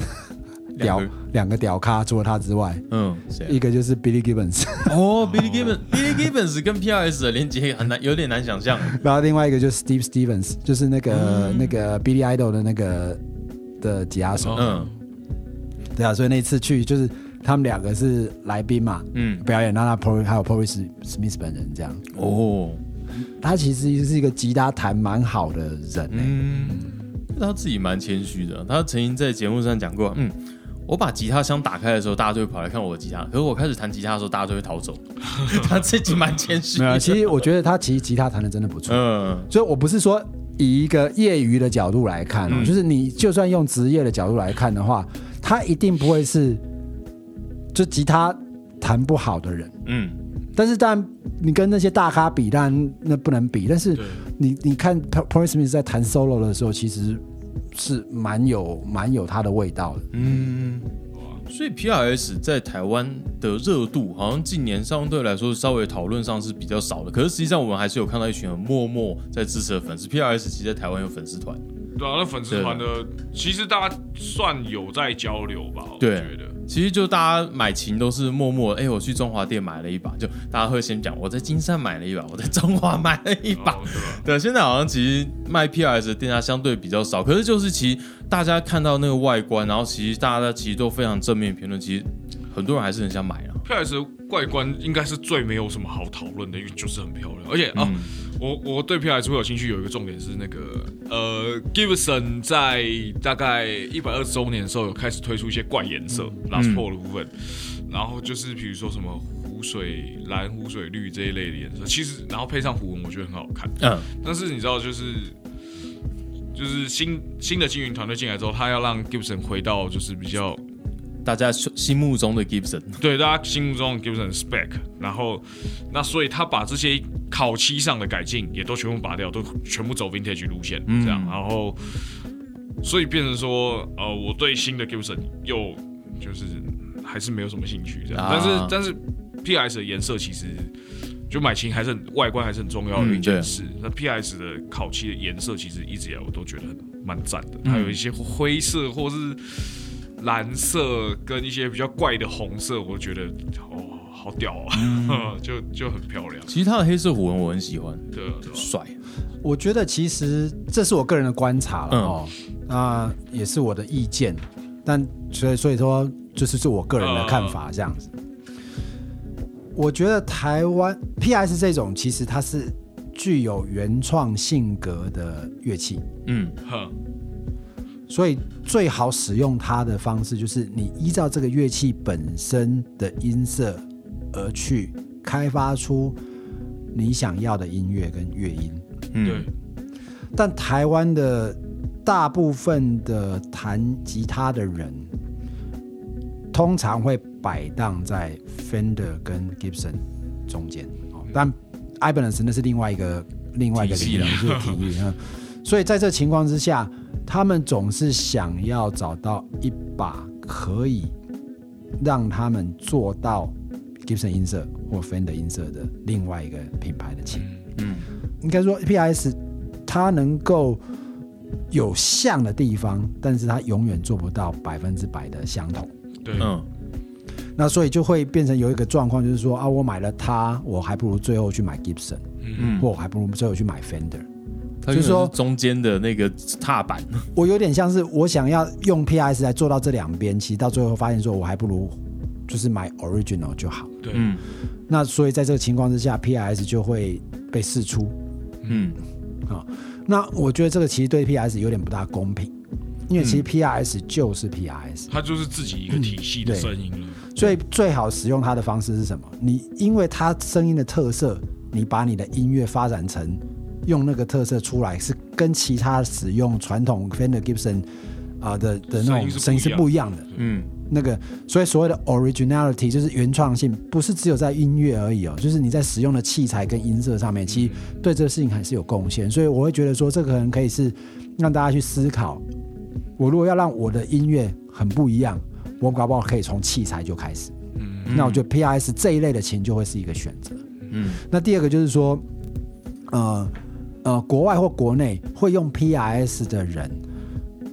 屌两个屌咖，除了他之外，嗯，一个就是 Billy Gibbons，哦，Billy Gibbons，Billy Gibbons 跟 PRS 的连接很难，有点难想象。然后另外一个就是 Steve Stevens，就是那个、嗯那个 Billy Idol 的那个的吉他手。嗯对啊，所以那次去就是他们两个是来宾嘛，嗯，表演，让他 Paul 还有 Paul Smith 本人这样。哦，他其实是一个吉他弹蛮好的人、欸，嗯，他自己蛮谦虚的。他曾经在节目上讲过，嗯，我把吉他箱打开的时候，大家就会跑来看我的吉他；可是我开始弹吉他的时候，大家就会逃走。他自己蛮谦虚没有，的。其实我觉得他其实吉他弹的真的不错，嗯所以我不是说以一个业余的角度来看、哦，嗯就是你就算用职业的角度来看的话，他一定不会是就吉他弹不好的人。嗯，但是当然，你跟那些大咖比，当然那不能比。但是你你看 Paul Smith 在弹 solo 的时候，其实是蛮有蛮有他的味道的。嗯，所以 PRS 在台湾的热度，好像近年相对来说稍微讨论上是比较少的。可是实际上，我们还是有看到一群很默默在支持的粉丝。PRS 其实在台湾有粉丝团，对啊，那粉丝团的其实大家算有在交流吧，我对觉得。其实就大家买琴都是默默，哎、我去中华店买了一把，就大家会先讲我在金山买了一把，我在中华买了一把。哦对？对，现在好像其实卖 PRS 的店家相对比较少，可是就是其实大家看到那个外观，然后其实大家其实都非常正面评论，其实很多人还是很想买啊。PS 的外观应该是最没有什么好讨论的，因为就是很漂亮。而且啊、嗯我我对 PS 会有兴趣，有一个重点是那个呃，Gibson 在大概一百二十周年的时候有开始推出一些怪颜色、l a s t o 的部分，然后就是比如说什么湖水蓝、湖水绿这一类的颜色，其实然后配上虎纹，我觉得很好看。嗯，但是你知道，就是就是新新的经营团队进来之后，他要让 Gibson 回到就是比较大家心目中的 Gibson，对大家心目中的 Gibson spec，然后那所以他把这些烤漆上的改进也都全部拔掉，都全部走 vintage 路线嗯。这样，然后所以变成说，呃，我对新的 Gibson 又就是还是没有什么兴趣这样，啊。但是但是 PS 的颜色其实。就买琴还是很外观还是很重要的一嗯件事。那 PS 的烤漆的颜色其实一直以来我都觉得很蛮赞的，嗯。它有一些灰色或是蓝色跟一些比较怪的红色，我觉得哦好屌啊，嗯。就就很漂亮。其实他的黑色虎纹我很喜欢，对啊，对啊。帅。我觉得其实这是我个人的观察了嗯。哦，那也是我的意见，但所以所以说就是是我个人的看法这样子。我觉得台湾 PS 这种其实它是具有原创性格的乐器，嗯。哼，所以最好使用它的方式就是你依照这个乐器本身的音色而去开发出你想要的音乐跟乐音。嗯，对，但台湾的大部分的弹吉他的人，通常会摆荡在 Fender 跟 Gibson 中间。哦，但 Ibanez 那是另外一个另外一个领域，体系了就是体育。嗯，所以在这情况之下，他们总是想要找到一把可以让他们做到 Gibson 音色或 Fender 音色的另外一个品牌的琴。嗯应该说 PS 它能够有像的地方，但是它永远做不到百分之百的相同。对，嗯那所以就会变成有一个状况，就是说啊，我买了它，我还不如最后去买 Gibson，嗯或我还不如最后去买 Fender。它就是说中间的那个踏板，我有点像是我想要用 PS 来做到这两边，其实到最后发现说我还不如就是买 Original 就好。对，嗯那所以在这个情况之下，PS 就会被试出。嗯那我觉得这个其实对 PS 有点不大公平，因为其实 PS 就是 PS，、它就是自己一个体系的声音了。所以最好使用它的方式是什么？你因为它声音的特色，你把你的音乐发展成用那个特色出来，是跟其他使用传统 Fender Gibson 啊、的的那种声音是不不一样的。嗯那个，所以所谓的 originality 就是原创性，不是只有在音乐而已哦，就是你在使用的器材跟音色上面，其实对这个事情还是有贡献。所以我会觉得说，这个可能可以是让大家去思考，我如果要让我的音乐很不一样，我搞不好可以从器材就开始。嗯那我觉得 PRS 这一类的琴就会是一个选择。嗯那第二个就是说，呃呃，国外或国内会用 PRS 的人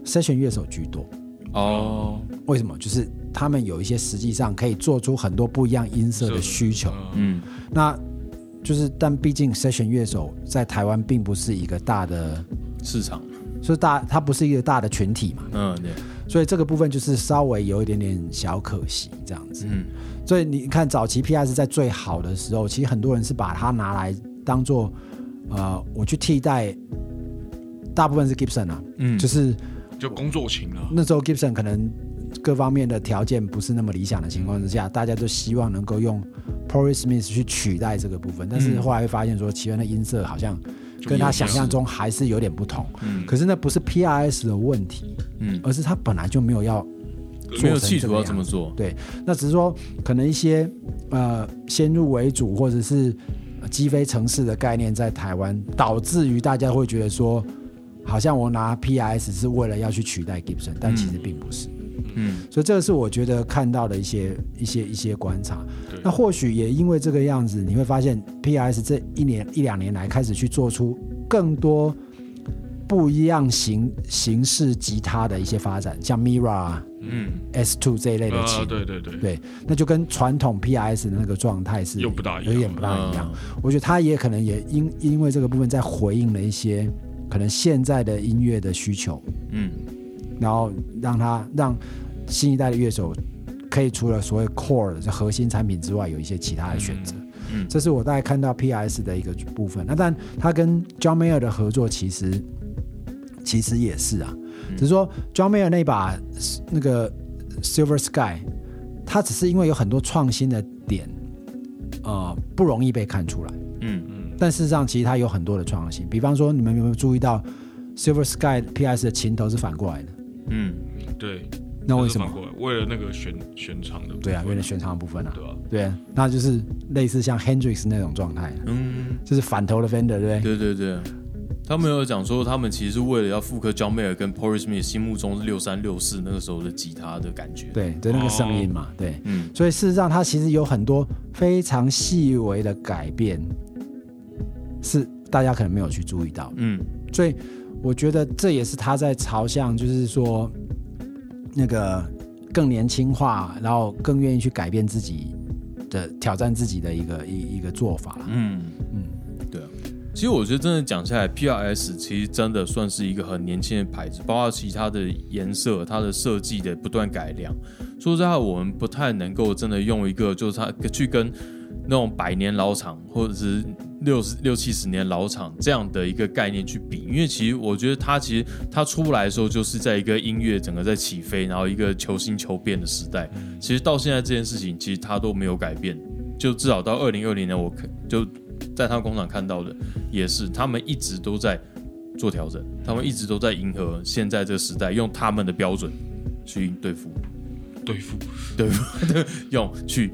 ，session 乐手居多。哦，为什么？就是他们有一些实际上可以做出很多不一样音色的需求。嗯嗯那就是，但毕竟 session 乐手在台湾并不是一个大的，市场，所以大，它不是一个大的群体嘛，嗯对，所以这个部分就是稍微有一点点小可惜这样子。嗯所以你看，早期 PS 在最好的时候，其实很多人是把它拿来当做，呃，我去替代，大部分是 Gibson 啊，嗯，就是就工作型了，那时候 Gibson 可能各方面的条件不是那么理想的情况之下，大家都希望能够用 Porry Smith 去取代这个部分，但是嗯后来会发现说，奇源的音色好像跟他想象中还是有点不同。嗯可是那不是 PRS 的问题，嗯，而是他本来就没有要没有企图要这么做，对，那只是说可能一些呃先入为主或者是呃击飞城市的概念在台湾，导致于大家会觉得说，好像我拿 PIS 是为了要去取代 Gibson，但其实并不是。嗯所以这个是我觉得看到的一些一些一些观察。那或许也因为这个样子，你会发现 PIS 这一年一两年来开始去做出更多不一样形形式吉他的一些发展，像 Mira、嗯。S Two 这一类的琴。啊，，对对对，对，那就跟传统 PRS 的那个状态是又不大一样。有点不大一样。嗯。我觉得他也可能也因因为这个部分在回应了一些可能现在的音乐的需求，嗯。然后让他让新一代的乐手可以除了所谓 core 的这核心产品之外，有一些其他的选择。嗯。这是我大概看到 PRS 的一个部分。那但他跟 John Mayer 的合作其实其实也是啊，嗯只是说 John Mayer 那把那个 Silver Sky，它只是因为有很多创新的点，呃，不容易被看出来。嗯嗯但事实上，其实它有很多的创新。比方说，你们有没有注意到 Silver Sky PS 的琴头是反过来的？嗯对，那为什么？过来？为了那个悬悬长的部分，对啊，为了悬长的部分啊。对啊，对啊，那就是类似像 Hendrix 那种状态，嗯，就是反头的 Fender，对不对？对对对。他们有讲说，他们其实是为了要复刻 John Mayer 跟 Porry Smith 心目中六三六四那个时候的吉他的感觉。，对，对那个声音嘛，对。嗯所以事实上，它其实有很多非常细微的改变，是大家可能没有去注意到。嗯所以我觉得这也是他在朝向，就是说那个更年轻化，然后更愿意去改变自己的挑战自己的一个一一个做法啦。嗯嗯。其实我觉得真的讲下来，PRS 其实真的算是一个很年轻的牌子，包括其他的颜色、它的设计的不断改良。说实在话，我们不太能够真的用一个就是它去跟那种百年老厂或者是六十六七十年老厂这样的一个概念去比，因为其实我觉得它其实它出来的时候就是在一个音乐整个在起飞，然后一个求新求变的时代。其实到现在这件事情，其实它都没有改变，就至少到二零二零年，我看就在他们工厂看到的也是，他们一直都在做调整，他们一直都在迎合现在这个时代，用他们的标准去对付，对付。对付，用去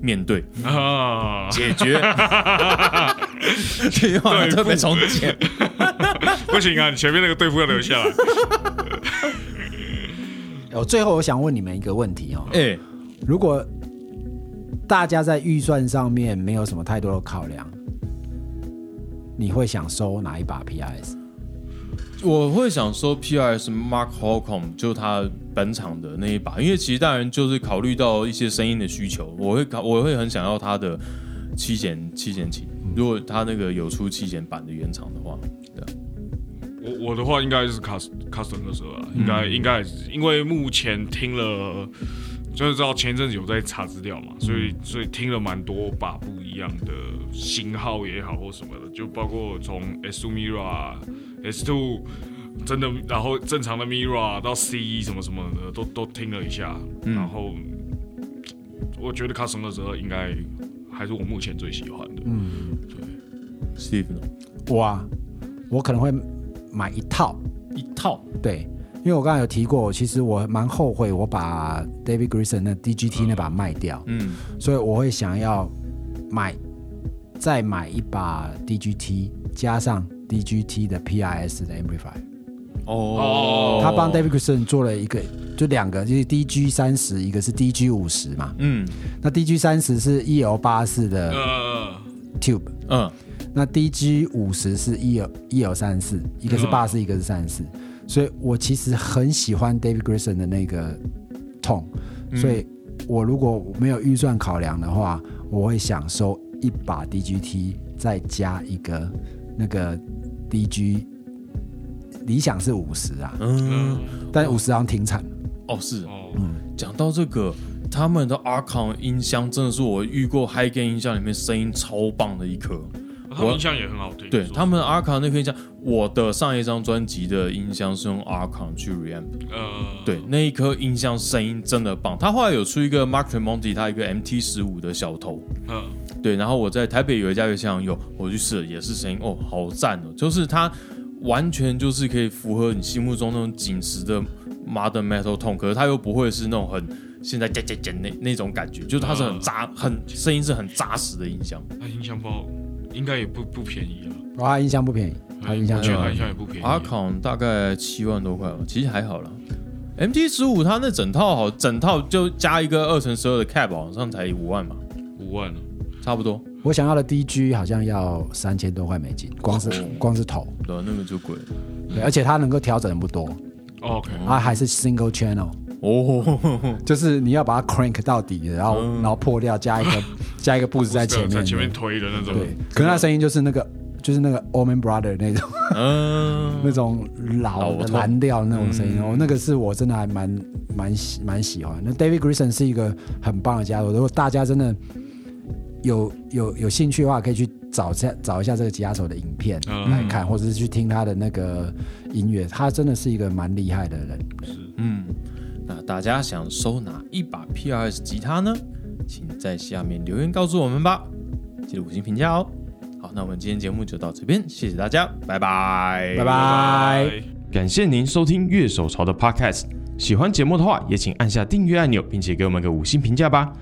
面对。啊，解决。这句话对付特别重剪。不行啊，你前面那个对付要留下来。我 最后我想问你们一个问题哦，哎、如果大家在预算上面没有什么太多的考量，你会想收哪一把 PRS？我会想收 PRS Mark Holcomb 就他本场的那一把，因为其实当然就是考虑到一些声音的需求，我会考我会很想要他的七弦七弦琴，如果他那个有出七弦版的原厂的话，对啊，我我的话应该是 custom custom 的时候啊，应该应该因为目前听了，就是知道前一阵子有在查资料嘛，所以所以听了蛮多把不一样的型号也好或什么的，就包括从 S2 Mira、S2 真的，然后正常的 Mira 到 C 什么什么的都都听了一下，嗯。然后我觉得 custom 的时候应该还是我目前最喜欢的。嗯，Steve 呢？我啊，我可能会买一套，一套，对，因为我刚才有提过，其实我蛮后悔我把 David Grison 那 DGT 那把卖掉，嗯，所以我会想要买再买一把 DGT 加上 DGT 的 PRS 的 amplifier。哦，他帮 David Grison 做了一个，就两个，就是 DG 三十，一个是 DG 五十嘛。嗯。那 DG 三十是 EL 八四的呃，Tube，嗯。那 DG 五十是 EL EL 三四，一个是嗯。八四，一个是三四。所以我其实很喜欢 David Grison 的那个 tone，、所以我如果没有预算考量的话，我会想收一把 DGT，再加一个那个 DG，理想是五十啊，嗯，但五十好像停产了。哦是，哦，嗯讲到这个，他们的 Archon 音箱真的是我遇过 High Gain 音箱里面声音超棒的一颗。他们音箱也很好听。对他们 Archon 那颗音箱，我的上一张专辑的音箱是用 Archon 去 reamp，呃，对，那一颗音箱声音真的棒。他后来有出一个 Mark Tremonti，他一个 MT 十五的小头，嗯，对，然后我在台北有一家乐器行有，我去试了，也是声音哦，好赞哦，就是它完全就是可以符合你心目中那种紧实的 modern metal tone，可是它又不会是那种很现在渐渐渐那那种感觉，就是它是很扎，很声音是很扎实的音箱。他音箱包应该也不不便宜啊，然后它音箱不便宜，它音箱是我觉得音箱也不便宜。阿康大概七万多块吧，其实还好啦。MT 十五它那整套好，整套就加一个二乘十二的 cap，好像才五万吧，五万了，差不多。我想要的 DG 好像要三千多块美金，光是、光是头，对，那个就贵而且它能够调整的不多，哦 OK，它还是 single channel，哦，就是你要把它 crank 到底，然后、然后破掉，加一个 加一个 boost 在前面。前面推的那种。对，可是那声音就是那个就是那个 Allman Brother 那种。嗯，那种老蓝调那种声音，哦，那个是我真的还蛮蛮喜蛮喜欢。那 David Grison 是一个很棒的家伙，如果大家真的有有有兴趣的话，可以去找下找一下这个吉他手的影片嗯。来看，或者是去听他的那个音乐，他真的是一个蛮厉害的人。是嗯，那大家想收哪一把 PRS 吉他呢？请在下面留言告诉我们吧，记得五星评价哦。好，那我们今天节目就到这边，谢谢大家，拜拜，拜拜。感谢您收听乐手潮的 Podcast。喜欢节目的话，也请按下订阅按钮，并且给我们个五星评价吧。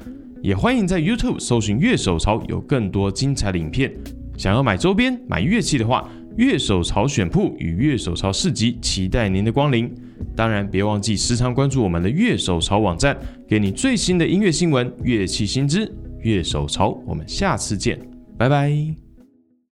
也欢迎在 YouTube 搜寻乐手潮，有更多精彩的影片。想要买周边、买乐器的话，乐手潮选铺与乐手潮市集期待您的光临。当然，别忘记时常关注我们的乐手潮网站，给你最新的音乐新闻、乐器新知。乐手潮，我们下次见，拜拜。